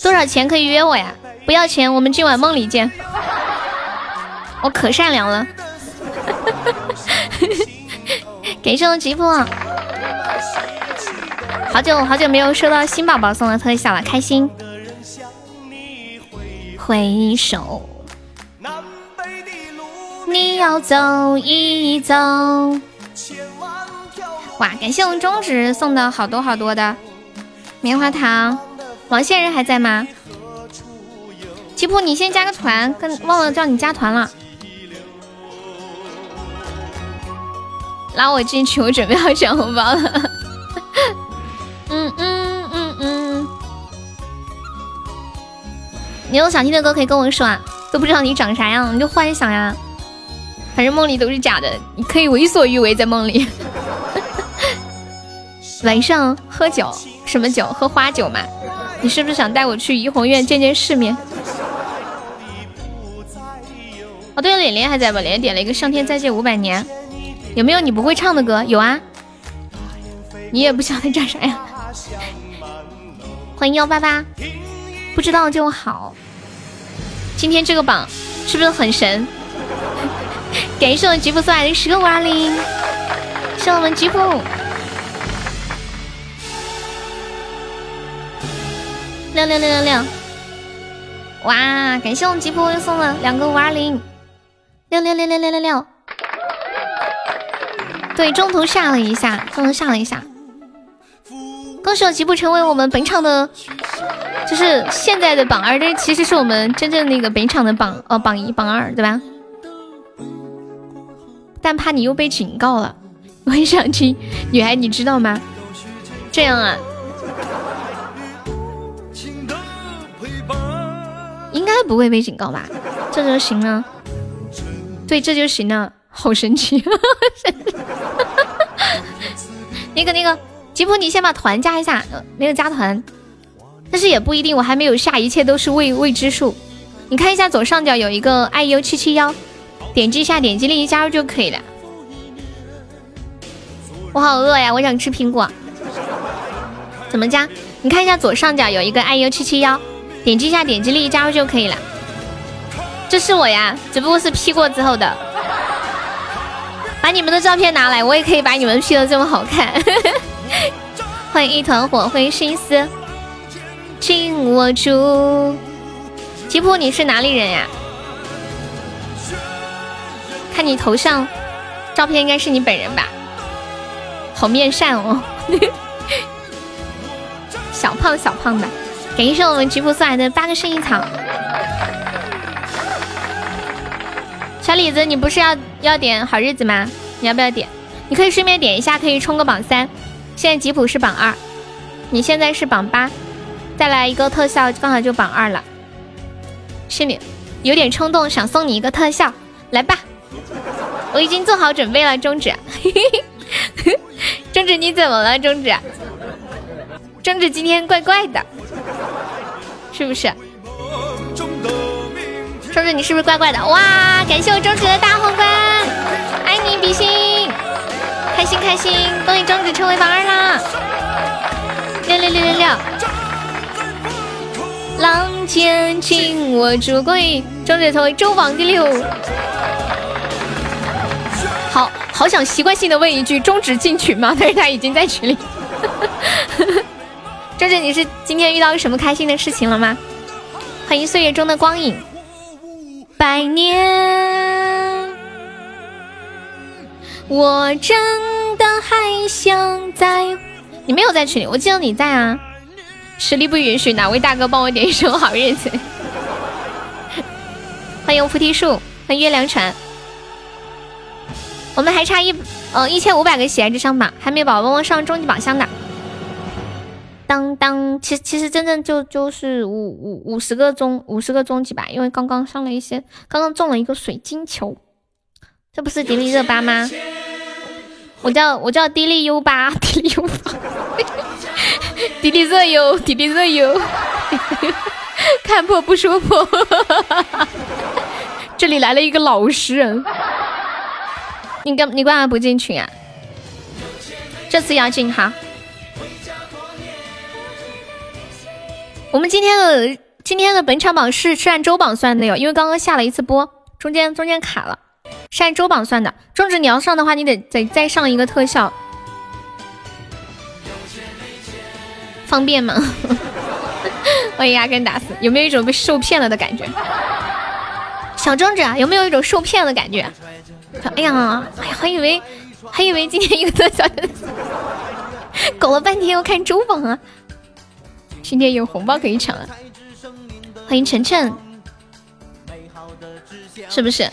多少钱可以约我呀？不要钱，我们今晚梦里见。我可善良了。感谢我吉普，好久好久没有收到新宝宝送的特效了，开心。回首，你要走一走。哇，感谢我们中指送的好多好多的棉花糖。王线人还在吗？吉普，你先加个团，跟忘了叫你加团了。拉我进去，我准备要抢红包了。你有想听的歌可以跟我说啊，都不知道你长啥样，你就幻想呀。反正梦里都是假的，你可以为所欲为在梦里。晚上喝酒，什么酒？喝花酒嘛。你是不是想带我去怡红院见见世面？哦，对了，脸脸还在不？脸脸点了一个《上天再借五百年》，有没有你不会唱的歌？有啊。你也不晓得长啥样？欢迎幺八八，不知道就好。今天这个榜是不是很神？感谢我们吉普送来的十个五二零，谢我们吉普。六六六六六，哇！感谢我们吉普又送了两个五二零，六六六六六六六。对，中途下了一下，中途下了一下。恭喜我吉普成为我们本场的，就是现在的榜二，这其实是我们真正那个本场的榜哦榜一榜二，对吧？但怕你又被警告了，我很想听女孩，你知道吗？这样啊，应该不会被警告吧？这就行了，对，这就行了，好神奇！那个那个。吉普，你先把团加一下，没有加团，但是也不一定，我还没有下，一切都是未未知数。你看一下左上角有一个 iu 七七幺，点击一下，点击立即加入就可以了。我好饿呀，我想吃苹果。怎么加？你看一下左上角有一个 iu 七七幺，点击一下，点击立即加入就可以了。这是我呀，只不过是 P 过之后的。把你们的照片拿来，我也可以把你们 P 的这么好看。欢迎一团火欢迎心思，紧握住。吉普，你是哪里人呀？看你头像照片，应该是你本人吧？好面善哦，小胖小胖的。感谢我们吉普送来的八个圣衣草。小李子，你不是要要点好日子吗？你要不要点？你可以顺便点一下，可以冲个榜三。现在吉普是榜二，你现在是榜八，再来一个特效，刚好就榜二了。心里有点冲动，想送你一个特效，来吧，我已经做好准备了。中指，中指你怎么了？中指，中指今天怪怪的，是不是？中指你是不是怪怪的？哇，感谢我中指的大皇冠，爱你比心。开心开心，恭喜中指成为榜二啦！六六六六六，浪尖紧握住，恭喜中指成为周榜第六。好好想习惯性的问一句，中指进群吗？但是他已经在群里。周姐，你是今天遇到什么开心的事情了吗？欢迎岁月中的光影，百年。我真的还想在，你没有在群里，我记得你在啊。实力不允许，哪位大哥帮我点一首好日子？欢迎菩提树，欢迎月亮船。我们还差一呃一千五百个喜爱值上榜，还没有宝宝们上终极宝箱的。当当，其实其实真正就就是五五五十个中五十个终极吧，因为刚刚上了一些，刚刚中了一个水晶球。这不是迪丽热巴吗？我叫我叫迪丽优巴，迪丽优巴，迪丽热优，迪丽热优，看破不说破。这里来了一个老实人，你干你干嘛不进群啊？这次要进哈。我们今天的今天的本场榜是是按周榜算的哟，因为刚刚下了一次播，中间中间卡了。是按周榜算的，中指你要上的话，你得得再上一个特效，方便吗？欢迎阿根打死，有没有一种被受骗了的感觉？小中指啊，有没有一种受骗的感觉？哎呀，哎呀，还以为还以为今天一个特效，搞了半天要看周榜啊！今天有红包可以抢了，欢迎晨晨，是不是？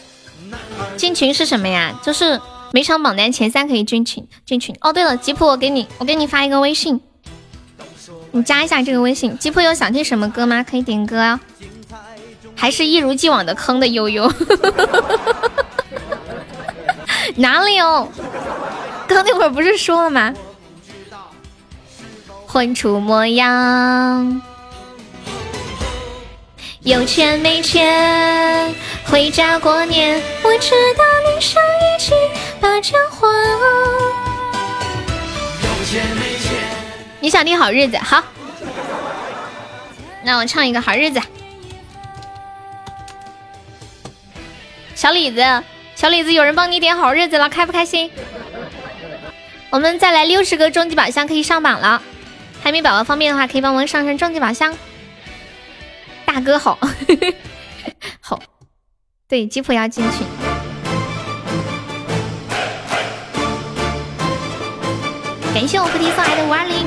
进群是什么呀？就是每场榜单前三可以进群。进群哦，对了，吉普，我给你，我给你发一个微信，你加一下这个微信。吉普有想听什么歌吗？可以点歌哦。还是一如既往的坑的悠悠，哪里有？刚那会儿不是说了吗？混出模样，有钱没钱，回家过年。我知道你想一起把家还。有钱没，你想听好日子？好，那我唱一个好日子。小李子，小李子，有人帮你点好日子了，开不开心？我们再来六十个终极宝箱可以上榜了。海绵宝宝方便的话，可以帮忙上上终极宝箱。大哥好，好，对，吉普要进群。感谢我菩提送来的五二零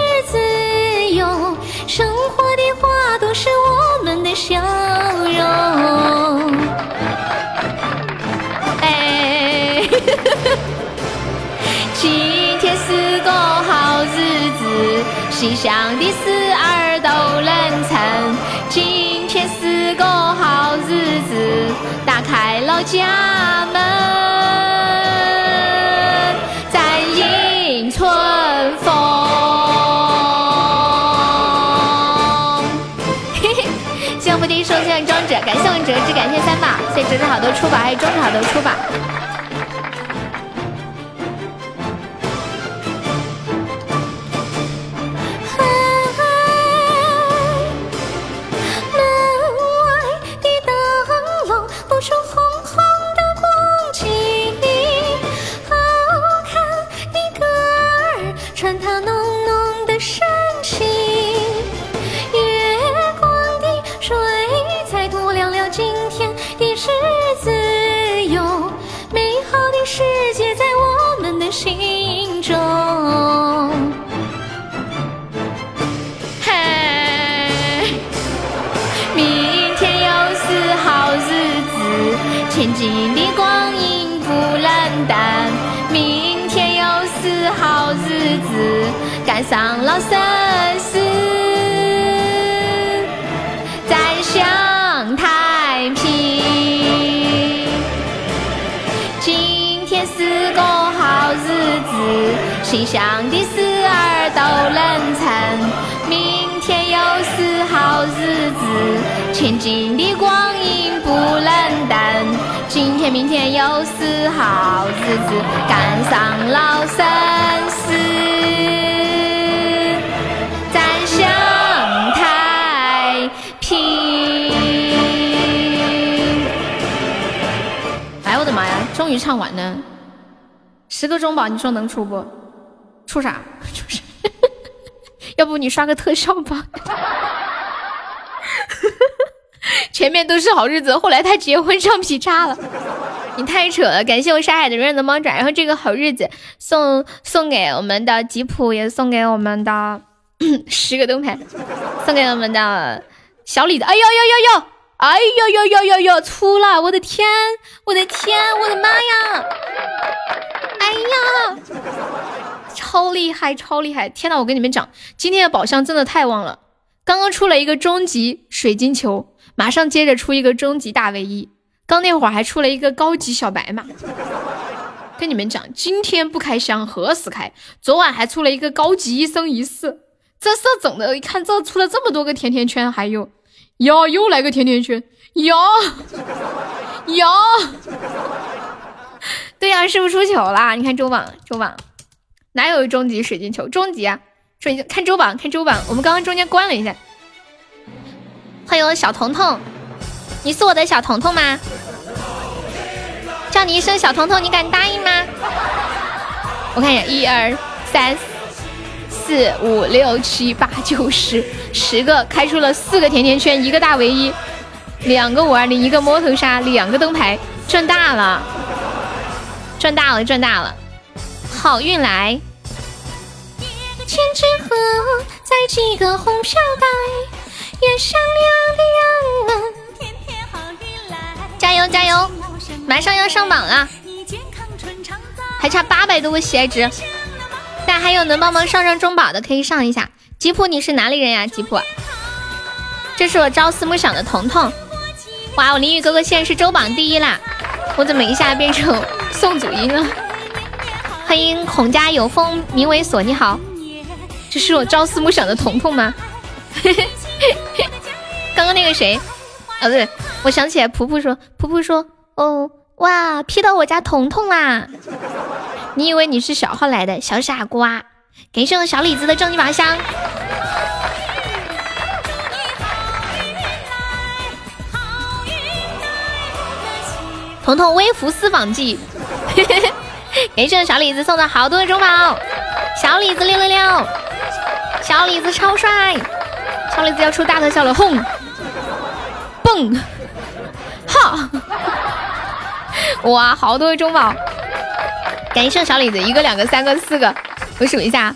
是我们的笑容。哎，今天是个好日子，心想的事儿都能成。今天是个好日子。打开了家感谢三宝，谢折纸好多出宝，还有庄子好多出宝。子，前进的光阴不能等。今天、明天又是好日子，赶上老生死，咱享太平。哎，我的妈呀，终于唱完了。十个中宝，你说能出不？出啥？出 啥？要不你刷个特效吧。前面都是好日子，后来他结婚上劈叉了。你太扯了！感谢我沙海的永远的猫爪，然后这个好日子送送给我们的吉普，也送给我们的 十个灯牌，送给我们的小李子。哎呦呦呦呦！哎呦呦呦呦呦！出了！我的天！我的天！我的妈呀！哎呀，超厉害，超厉害！天呐，我跟你们讲，今天的宝箱真的太旺了。刚刚出了一个终极水晶球，马上接着出一个终极大卫一。刚那会儿还出了一个高级小白马。跟你们讲，今天不开箱何时开？昨晚还出了一个高级一生一世。这是整的，看这出了这么多个甜甜圈，还有哟，又来个甜甜圈哟，哟。对呀，是不是出球啦？你看周榜，周榜哪有终极水晶球？终极啊！水晶看周榜，看周榜。我们刚刚中间关了一下。欢迎我小彤彤，你是我的小彤彤吗？叫你一声小彤彤，你敢答应吗？我看一下，一二三四五六七八九十，十个开出了四个甜甜圈，一个大唯一，两个五二零，一个摸头杀，两个灯牌，赚大了。赚大了，赚大了，好运来！千纸鹤，再系个红飘带，月亮亮天天好运来。加油，加油！马上要上榜了，还差八百多个喜爱值。大家还有能帮忙上上中宝的，可以上一下。吉普，你是哪里人呀？吉普，这是我朝思暮想的彤彤。哇，我淋雨哥哥现在是周榜第一啦！我怎么一下变成宋祖英了？欢迎孔家有风名为锁，你好，这是我朝思暮想的彤彤吗？刚刚那个谁？哦，对，我想起来，噗噗说，噗噗说，哦，哇，P 到我家彤彤啦！你以为你是小号来的，小傻瓜！感谢我小李子的正义宝箱。彤彤微服私访记，感谢小李子送的好多的中宝，小李子六六六，小李子超帅，小李子要出大特效了，轰，蹦，哈，哇，好多的中宝，感谢小李子一个两个三个四个，我数一下，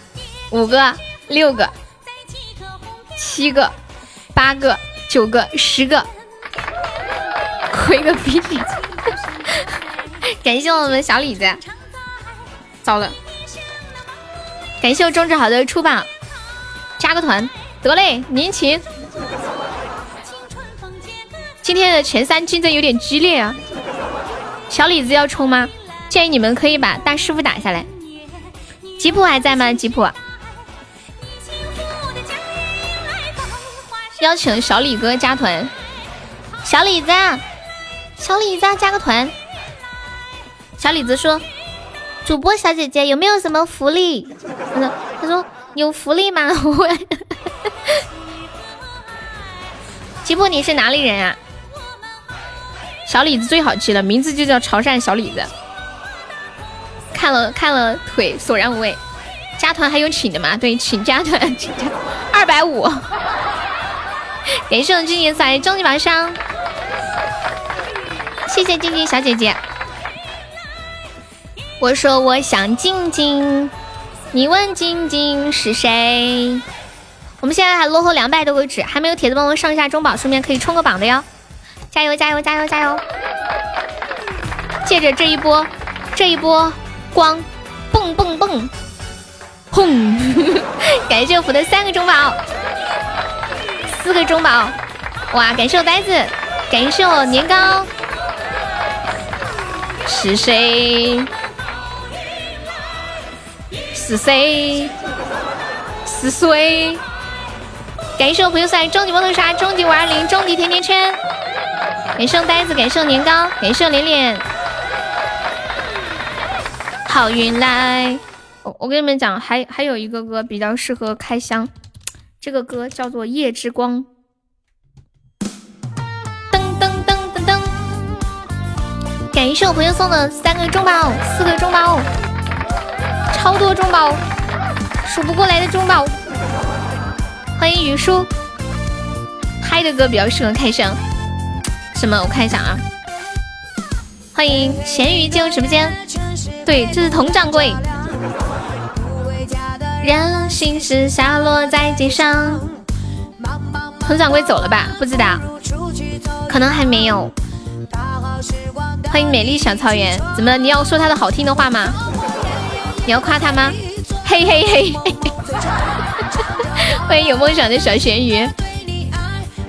五个六个七个八个九个十个，亏个屁！感谢我们小李子，糟了！感谢我中指好的出榜，加个团。得嘞，您请。今天的前三竞争有点激烈啊，小李子要冲吗？建议你们可以把大师傅打下来。吉普还在吗？吉普，邀请小李哥加团，小李子，小李子加个团。小李子说：“主播小姐姐有没有什么福利？”他说：“他说有福利吗？” 吉普，你是哪里人啊？小李子最好记了，名字就叫潮汕小李子。看了看了腿，索然无味。加团还有请的吗？对，请加团，请加二百五。感谢我静静送来终极宝箱，谢谢静静小姐姐。我说我想静静，你问静静是谁？我们现在还落后两百多个纸，还没有铁子帮我上一下中宝，顺便可以冲个榜的哟！加油加油加油加油！借着这一波，这一波光，蹦蹦蹦，轰！感谢我福的三个中宝，四个中宝，哇！感谢我呆子，感谢我年糕，是谁？是谁？是谁？感谢我朋友送来终极摩托车、终极五二零、终极甜甜圈。感谢我呆子，感谢我年糕，感谢我脸脸。好运来！我我跟你们讲，还还有一个歌比较适合开箱，这个歌叫做《夜之光》。噔噔噔噔噔！感谢我朋友送的三个中宝，四个中宝。超多中宝，数不过来的中宝。欢迎雨叔，嗨的歌比较适合开箱。什么？我看一下啊。欢迎咸鱼进入直播间。对，这是佟掌柜。让心事下落在街上。佟掌柜走了吧？不知道，可能还没有。欢迎美丽小草原。怎么？你要说他的好听的话吗？你要夸他吗？嘿嘿嘿！欢迎有梦想的小咸鱼。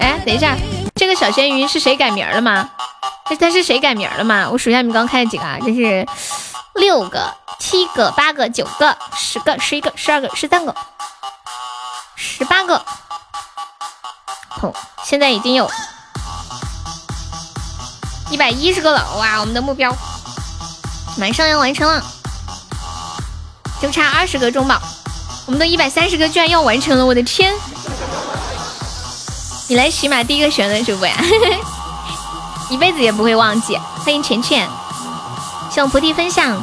哎，等一下，这个小咸鱼是谁改名了吗？他他是谁改名了吗？我数一下，你们刚开了几个啊？这是六个、七个、八个、九个、十个、十一个、十二个、十三个、十八个。哦，现在已经有一百一十个了。哇，我们的目标马上要完成了。就差二十个中宝，我们的一百三十个居然要完成了！我的天，你来喜马第一个选的主播呀，一辈子也不会忘记。欢迎浅浅，谢我菩提分享，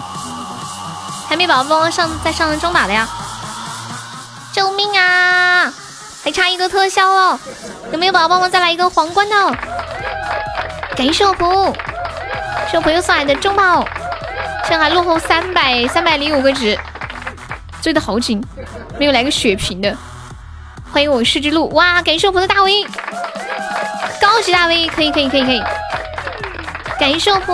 还没宝宝上再上中宝的呀！救命啊！还差一个特效哦，有没有宝宝帮忙再来一个皇冠的？感谢我福，谢我朋友送来的中宝，现在还落后三百三百零五个值。追的好紧，没有来个血瓶的。欢迎我失之路，哇！感谢我朋友大 V，高级大 V，可以可以可以可以。感谢寿福，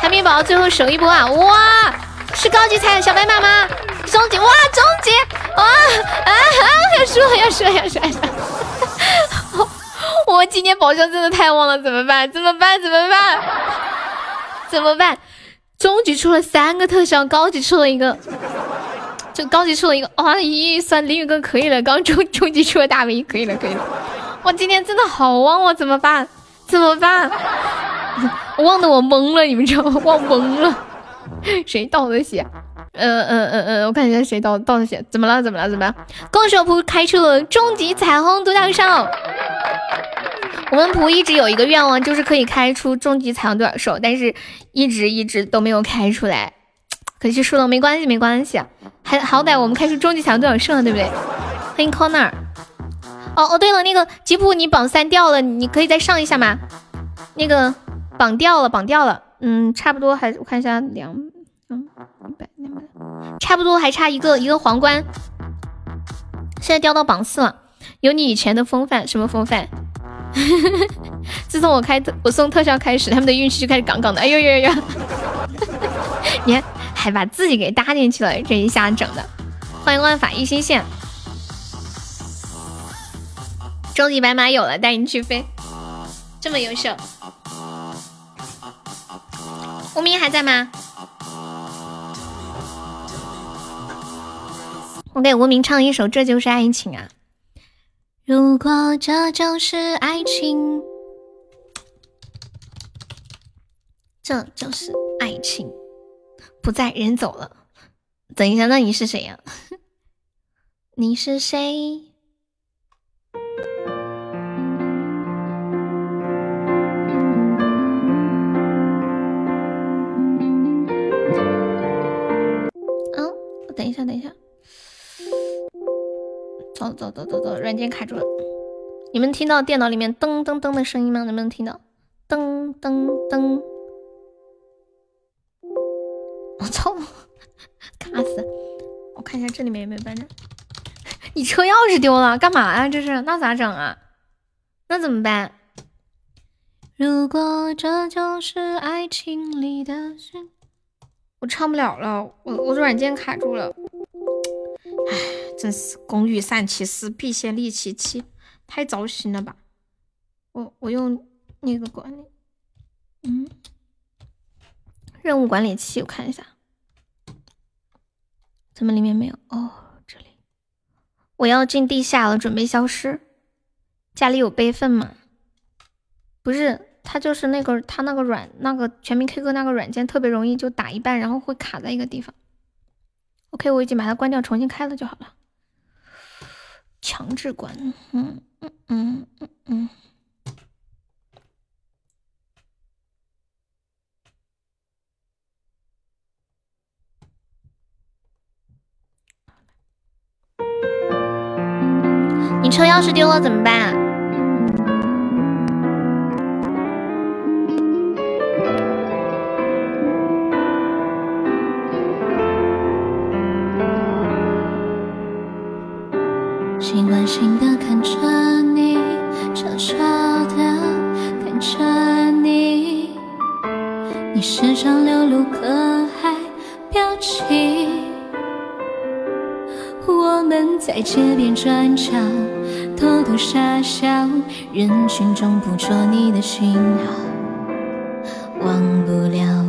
海绵宝宝最后守一波啊！哇，是高级彩小白马吗？终极哇，终极哇啊！要输了，要输了，要输了！我今天宝箱真的太旺了，怎么办？怎么办？怎么办？怎么办？终极出了三个特效，高级出了一个，就高级出了一个。哇，咦，算林雨哥可以了，刚终终极出了大 V，可以了，可以了。我今天真的好旺，我怎么办？怎么办？我忘的我懵了，你们知道吗？忘懵了。谁倒的血？嗯嗯嗯嗯，我看一下谁倒倒的血。怎么了？怎么了？怎么了？恭喜我仆开出了终极彩虹独角兽。我们仆一直有一个愿望，就是可以开出终极彩虹独角兽，但是一直一直都没有开出来，可惜输了。没关系，没关系，还好歹我们开出终极彩虹独角兽了，对不对？欢迎 corner。哦哦，对了，那个吉普，你榜三掉了，你可以再上一下吗？那个榜掉了，榜掉了，嗯，差不多还我看一下两，嗯，一百两百，差不多还差一个一个皇冠，现在掉到榜四了。有你以前的风范，什么风范？自从我开特我送特效开始，他们的运气就开始杠杠的。哎呦呦呦！你看，还把自己给搭进去了，这一下整的。欢迎万法一心线。终极白马有了，带你去飞，这么优秀。无名还在吗？我给无名唱一首《这就是爱情》啊。如果这就是爱情，这就是爱情，不在人走了。等一下，那你是谁呀？你是谁？等一下，等一下，走走走走走，软件卡住了。你们听到电脑里面噔噔噔的声音吗？能不能听到？噔噔噔！我操，卡死！我看一下这里面有没有搬家。你车钥匙丢了，干嘛呀？这是？那咋整啊？那怎么办？如果这就是爱情里的事我唱不了了，我我软件卡住了，唉，真是工欲善其事，必先利其器，太糟心了吧！我我用那个管理，嗯，任务管理器，我看一下，怎么里面没有？哦，这里，我要进地下了，准备消失。家里有备份吗？不是。它就是那个，它那个软那个全民 K 歌那个软件特别容易就打一半，然后会卡在一个地方。OK，我已经把它关掉，重新开了就好了。强制关，嗯嗯嗯嗯嗯。你车钥匙丢了怎么办？习惯性的看着你，悄悄的看着你，你时常流露可爱表情。我们在街边转角，偷偷傻笑，人群中捕捉你的讯号，忘不了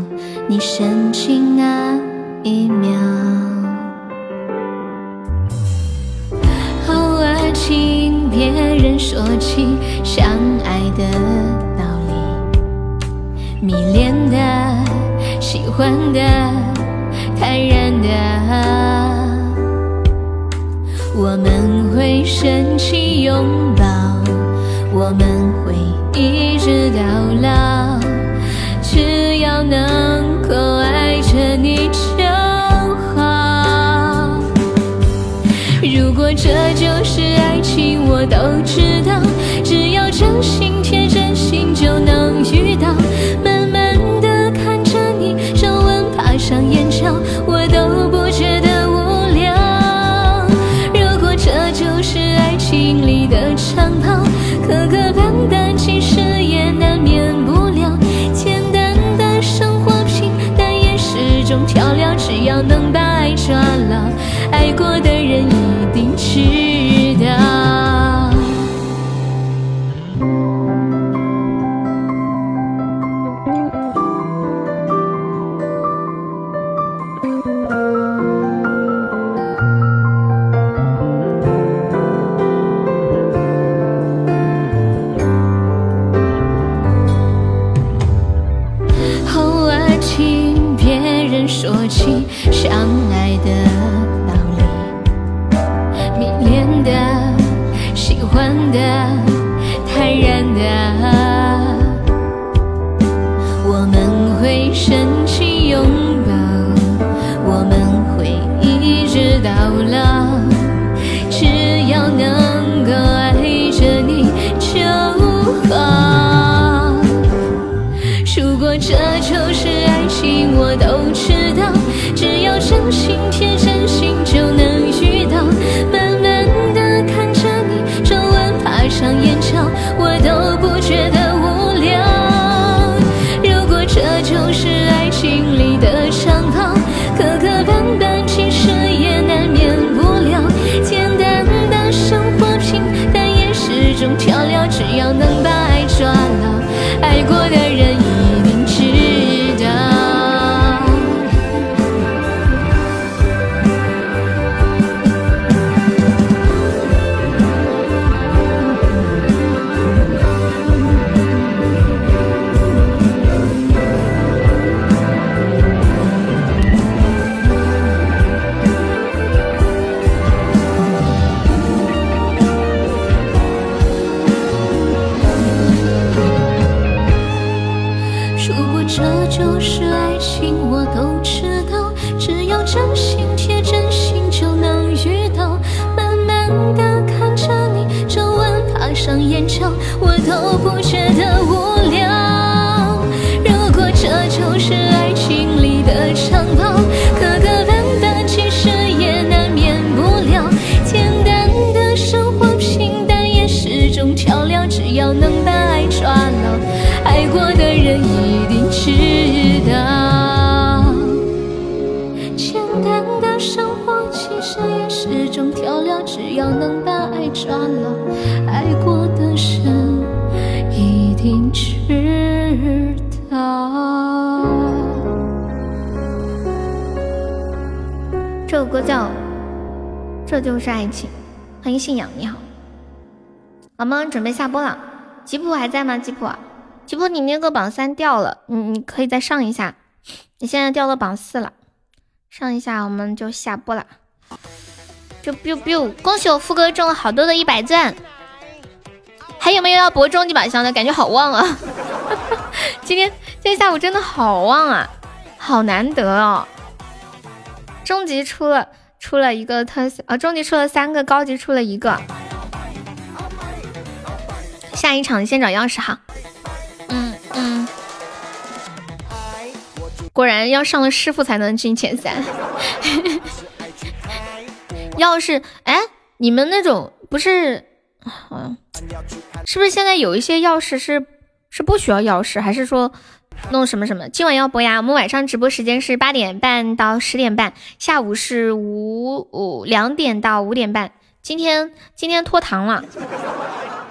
你深情那一秒。别人说起相爱的道理，迷恋的、喜欢的、坦然的，我们会深情拥抱，我们会一直到老，只要能够都知道。只要真心贴真心，就能遇到。把爱抓牢，爱过的人一定知道。这首歌叫《这就是爱情》，欢迎信仰，你好。我们准备下播了，吉普还在吗？吉普，吉普，你那个榜三掉了，你你可以再上一下。你现在掉到榜四了，上一下我们就下播了。就 biu biu，恭喜我副哥中了好多的一百钻。还有没有要博终极宝箱的？感觉好旺啊！今天今天下午真的好旺啊，好难得哦。终极出了出了一个特效，呃，终极出了三个，高级出了一个。下一场先找钥匙哈。嗯嗯，果然要上了师傅才能进前三。钥匙，哎，你们那种不是，嗯，是不是现在有一些钥匙是是不需要钥匙，还是说弄什么什么？今晚要播呀，我们晚上直播时间是八点半到十点半，下午是五五两点到五点半。今天今天拖堂了，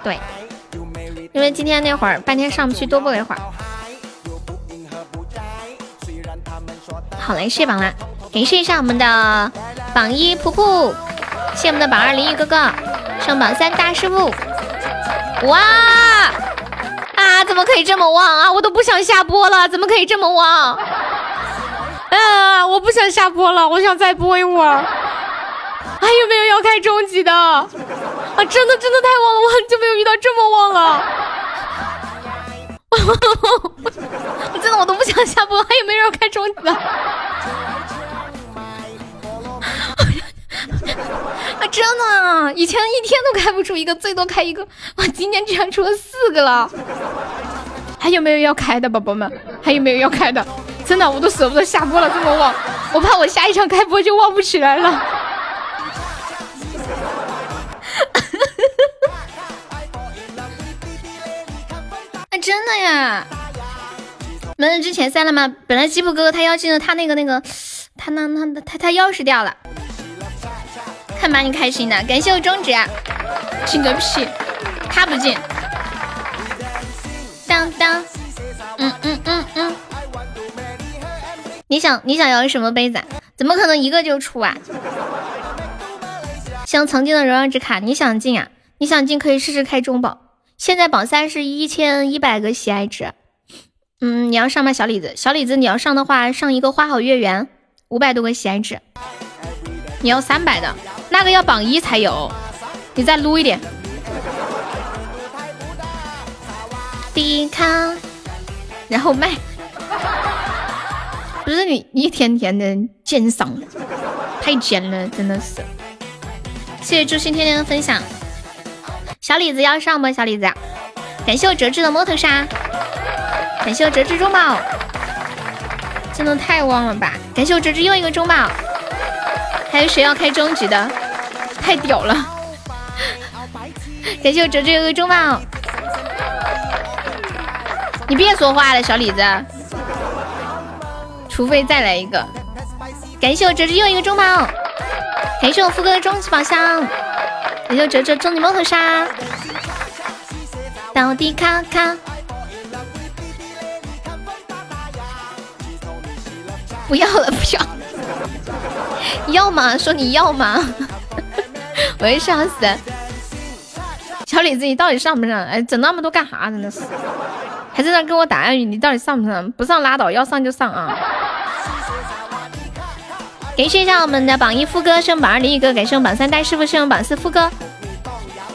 对，因为今天那会儿半天上不去，多播了一会儿。好嘞，谢榜啦！感谢一下我们的榜一噗噗，谢我们的榜二林雨哥哥，上榜三大师傅。哇啊！怎么可以这么旺啊？我都不想下播了，怎么可以这么旺？啊！我不想下播了，我想再播一会儿。还有没有要开终极的？啊，真的真的太旺了，我很久没有遇到这么旺了。我真的我都不想下播，还有没有要开终极的？啊，真的！以前一天都开不出一个，最多开一个，哇，今天居然出了四个了！还有没有要开的，宝宝们？还有没有要开的？真的，我都舍不得下播了，这么旺，我怕我下一场开播就旺不起来了。真的呀！没人之前塞了吗？本来吉普哥哥他要进的，他那个那个，他那那他他钥匙掉了。看把你开心的，感谢我中指，进个屁，他不进。当当，嗯嗯嗯嗯。你想你想要什么杯子？怎么可能一个就出啊？像曾经的荣耀之卡，你想进啊？你想进可以试试开中宝。现在榜三是一千一百个喜爱值。嗯，你要上吗，小李子？小李子，你要上的话，上一个花好月圆，五百多个喜爱值。你要三百的，那个要榜一才有。你再撸一点。迪卡，然后卖。不是你一天天的奸商，太奸了，真的是。谢谢朱星天天的分享。小李子要上吗？小李子，感谢我折纸的摩托沙，感谢我折纸中宝，真的太旺了吧！感谢我折纸又一个中宝，还有谁要开终极的？太屌了！感谢我折纸又一个中宝，你别说话了，小李子。除非再来一个，感谢我折纸又一个中宝，感谢我富哥的终极宝箱，感谢我哲哲终极摩托沙，到底卡卡，不要了不要，要吗？说你要吗？我要笑死！小李子，你到底上不上？哎，整那么多干啥？真的是，还在那跟我打暗语，你到底上不上？不上拉倒，要上就上啊！感谢一下我们的榜一副歌，升榜二的一哥，感谢我们榜三大师傅，升榜四副歌，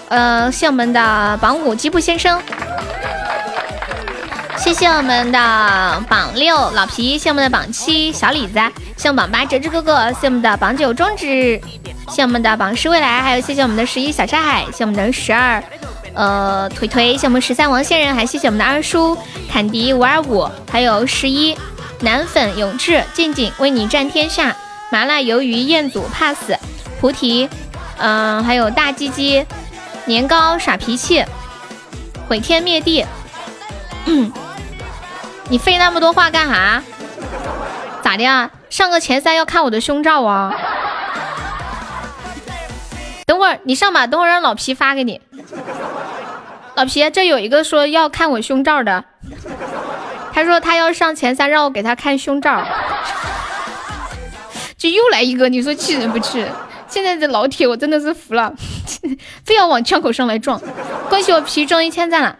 呃，谢我们的榜五吉普先生，谢谢我们的榜六老皮，谢我们的榜七小李子，谢我们榜八折纸哥哥，谢我们的榜九中指，谢我们的榜十未来，还有谢谢我们的十一小沙海，谢我们的十二呃腿腿，谢我们十三王仙人，还谢谢我们的二叔坎迪五二五，还有十一男粉永志静静为你战天下。麻辣鱿鱼彦祖 pass 菩提，嗯，还有大鸡鸡年糕耍脾气，毁天灭地，你废那么多话干啥？咋的啊？上个前三要看我的胸罩啊？等会儿你上吧，等会儿让老皮发给你。老皮，这有一个说要看我胸罩的，他说他要上前三，让我给他看胸罩。就又来一个，你说气人不气人？现在的老铁我真的是服了，非要往枪口上来撞。恭喜我皮中一千赞了，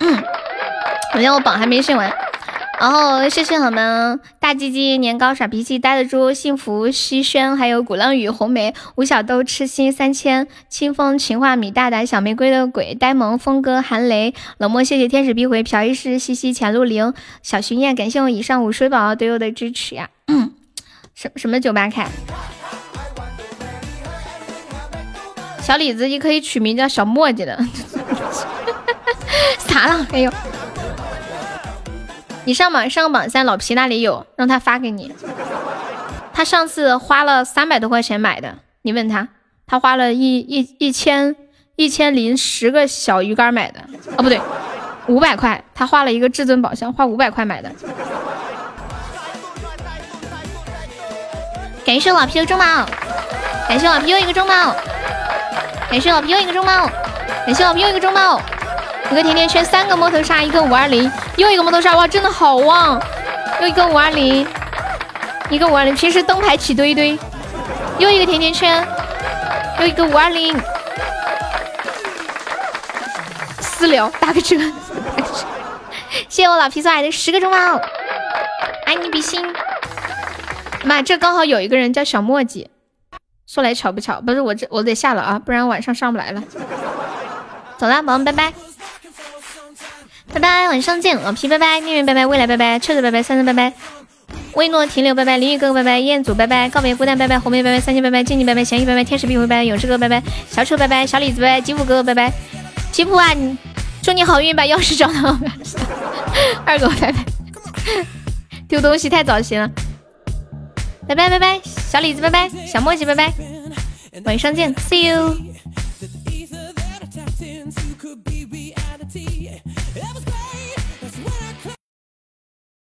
嗯，好像我榜还没升完。然后谢谢我们大鸡鸡年糕耍脾气呆的猪幸福西轩，还有鼓浪屿红梅吴小豆痴心三千清风情话米大胆小玫瑰的鬼呆萌峰哥韩雷冷漠谢谢天使必回朴医师西西浅露灵小巡燕感谢我以上五水宝宝对我的支持呀。什什么九八开？小李子，你可以取名叫小墨迹的。啥了？哎呦！你上榜上榜三，老皮那里有，让他发给你。他上次花了三百多块钱买的，你问他，他花了一一一千一千零十个小鱼干买的。哦，不对，五百块，他花了一个至尊宝箱，花五百块买的。感谢老皮的中宝，感谢老皮又一个中宝，感谢老皮又一个中宝，感谢老皮又一个中宝，一个甜甜圈，三个摩头杀，一个五二零，又一个摩头杀，哇，真的好旺！又一个五二零，一个五二零，平时灯牌起堆堆，又一个甜甜圈，又一个五二零，私聊打个折，谢谢我老皮送来的十个中宝，爱你比心。妈，这刚好有一个人叫小墨迹，说来巧不巧，不是我这我得下了啊，不然晚上上不来了。走了，宝宝们拜拜，拜拜，晚上见，老皮拜拜，命运拜拜，未来拜拜，车子拜拜，三三拜拜，微诺停留拜拜，林雨哥哥拜拜，彦祖拜拜，告别孤单拜拜，红梅拜拜，三千拜拜，静静拜拜，咸鱼拜拜，天使必回拜拜，勇士哥拜拜，小丑拜拜，小李子拜拜，吉普哥哥拜拜，吉普啊，你祝你好运，把钥匙找到。二狗拜拜，丢东西太早行了。拜拜拜拜，小李子拜拜，小墨迹拜拜，晚上见，see you。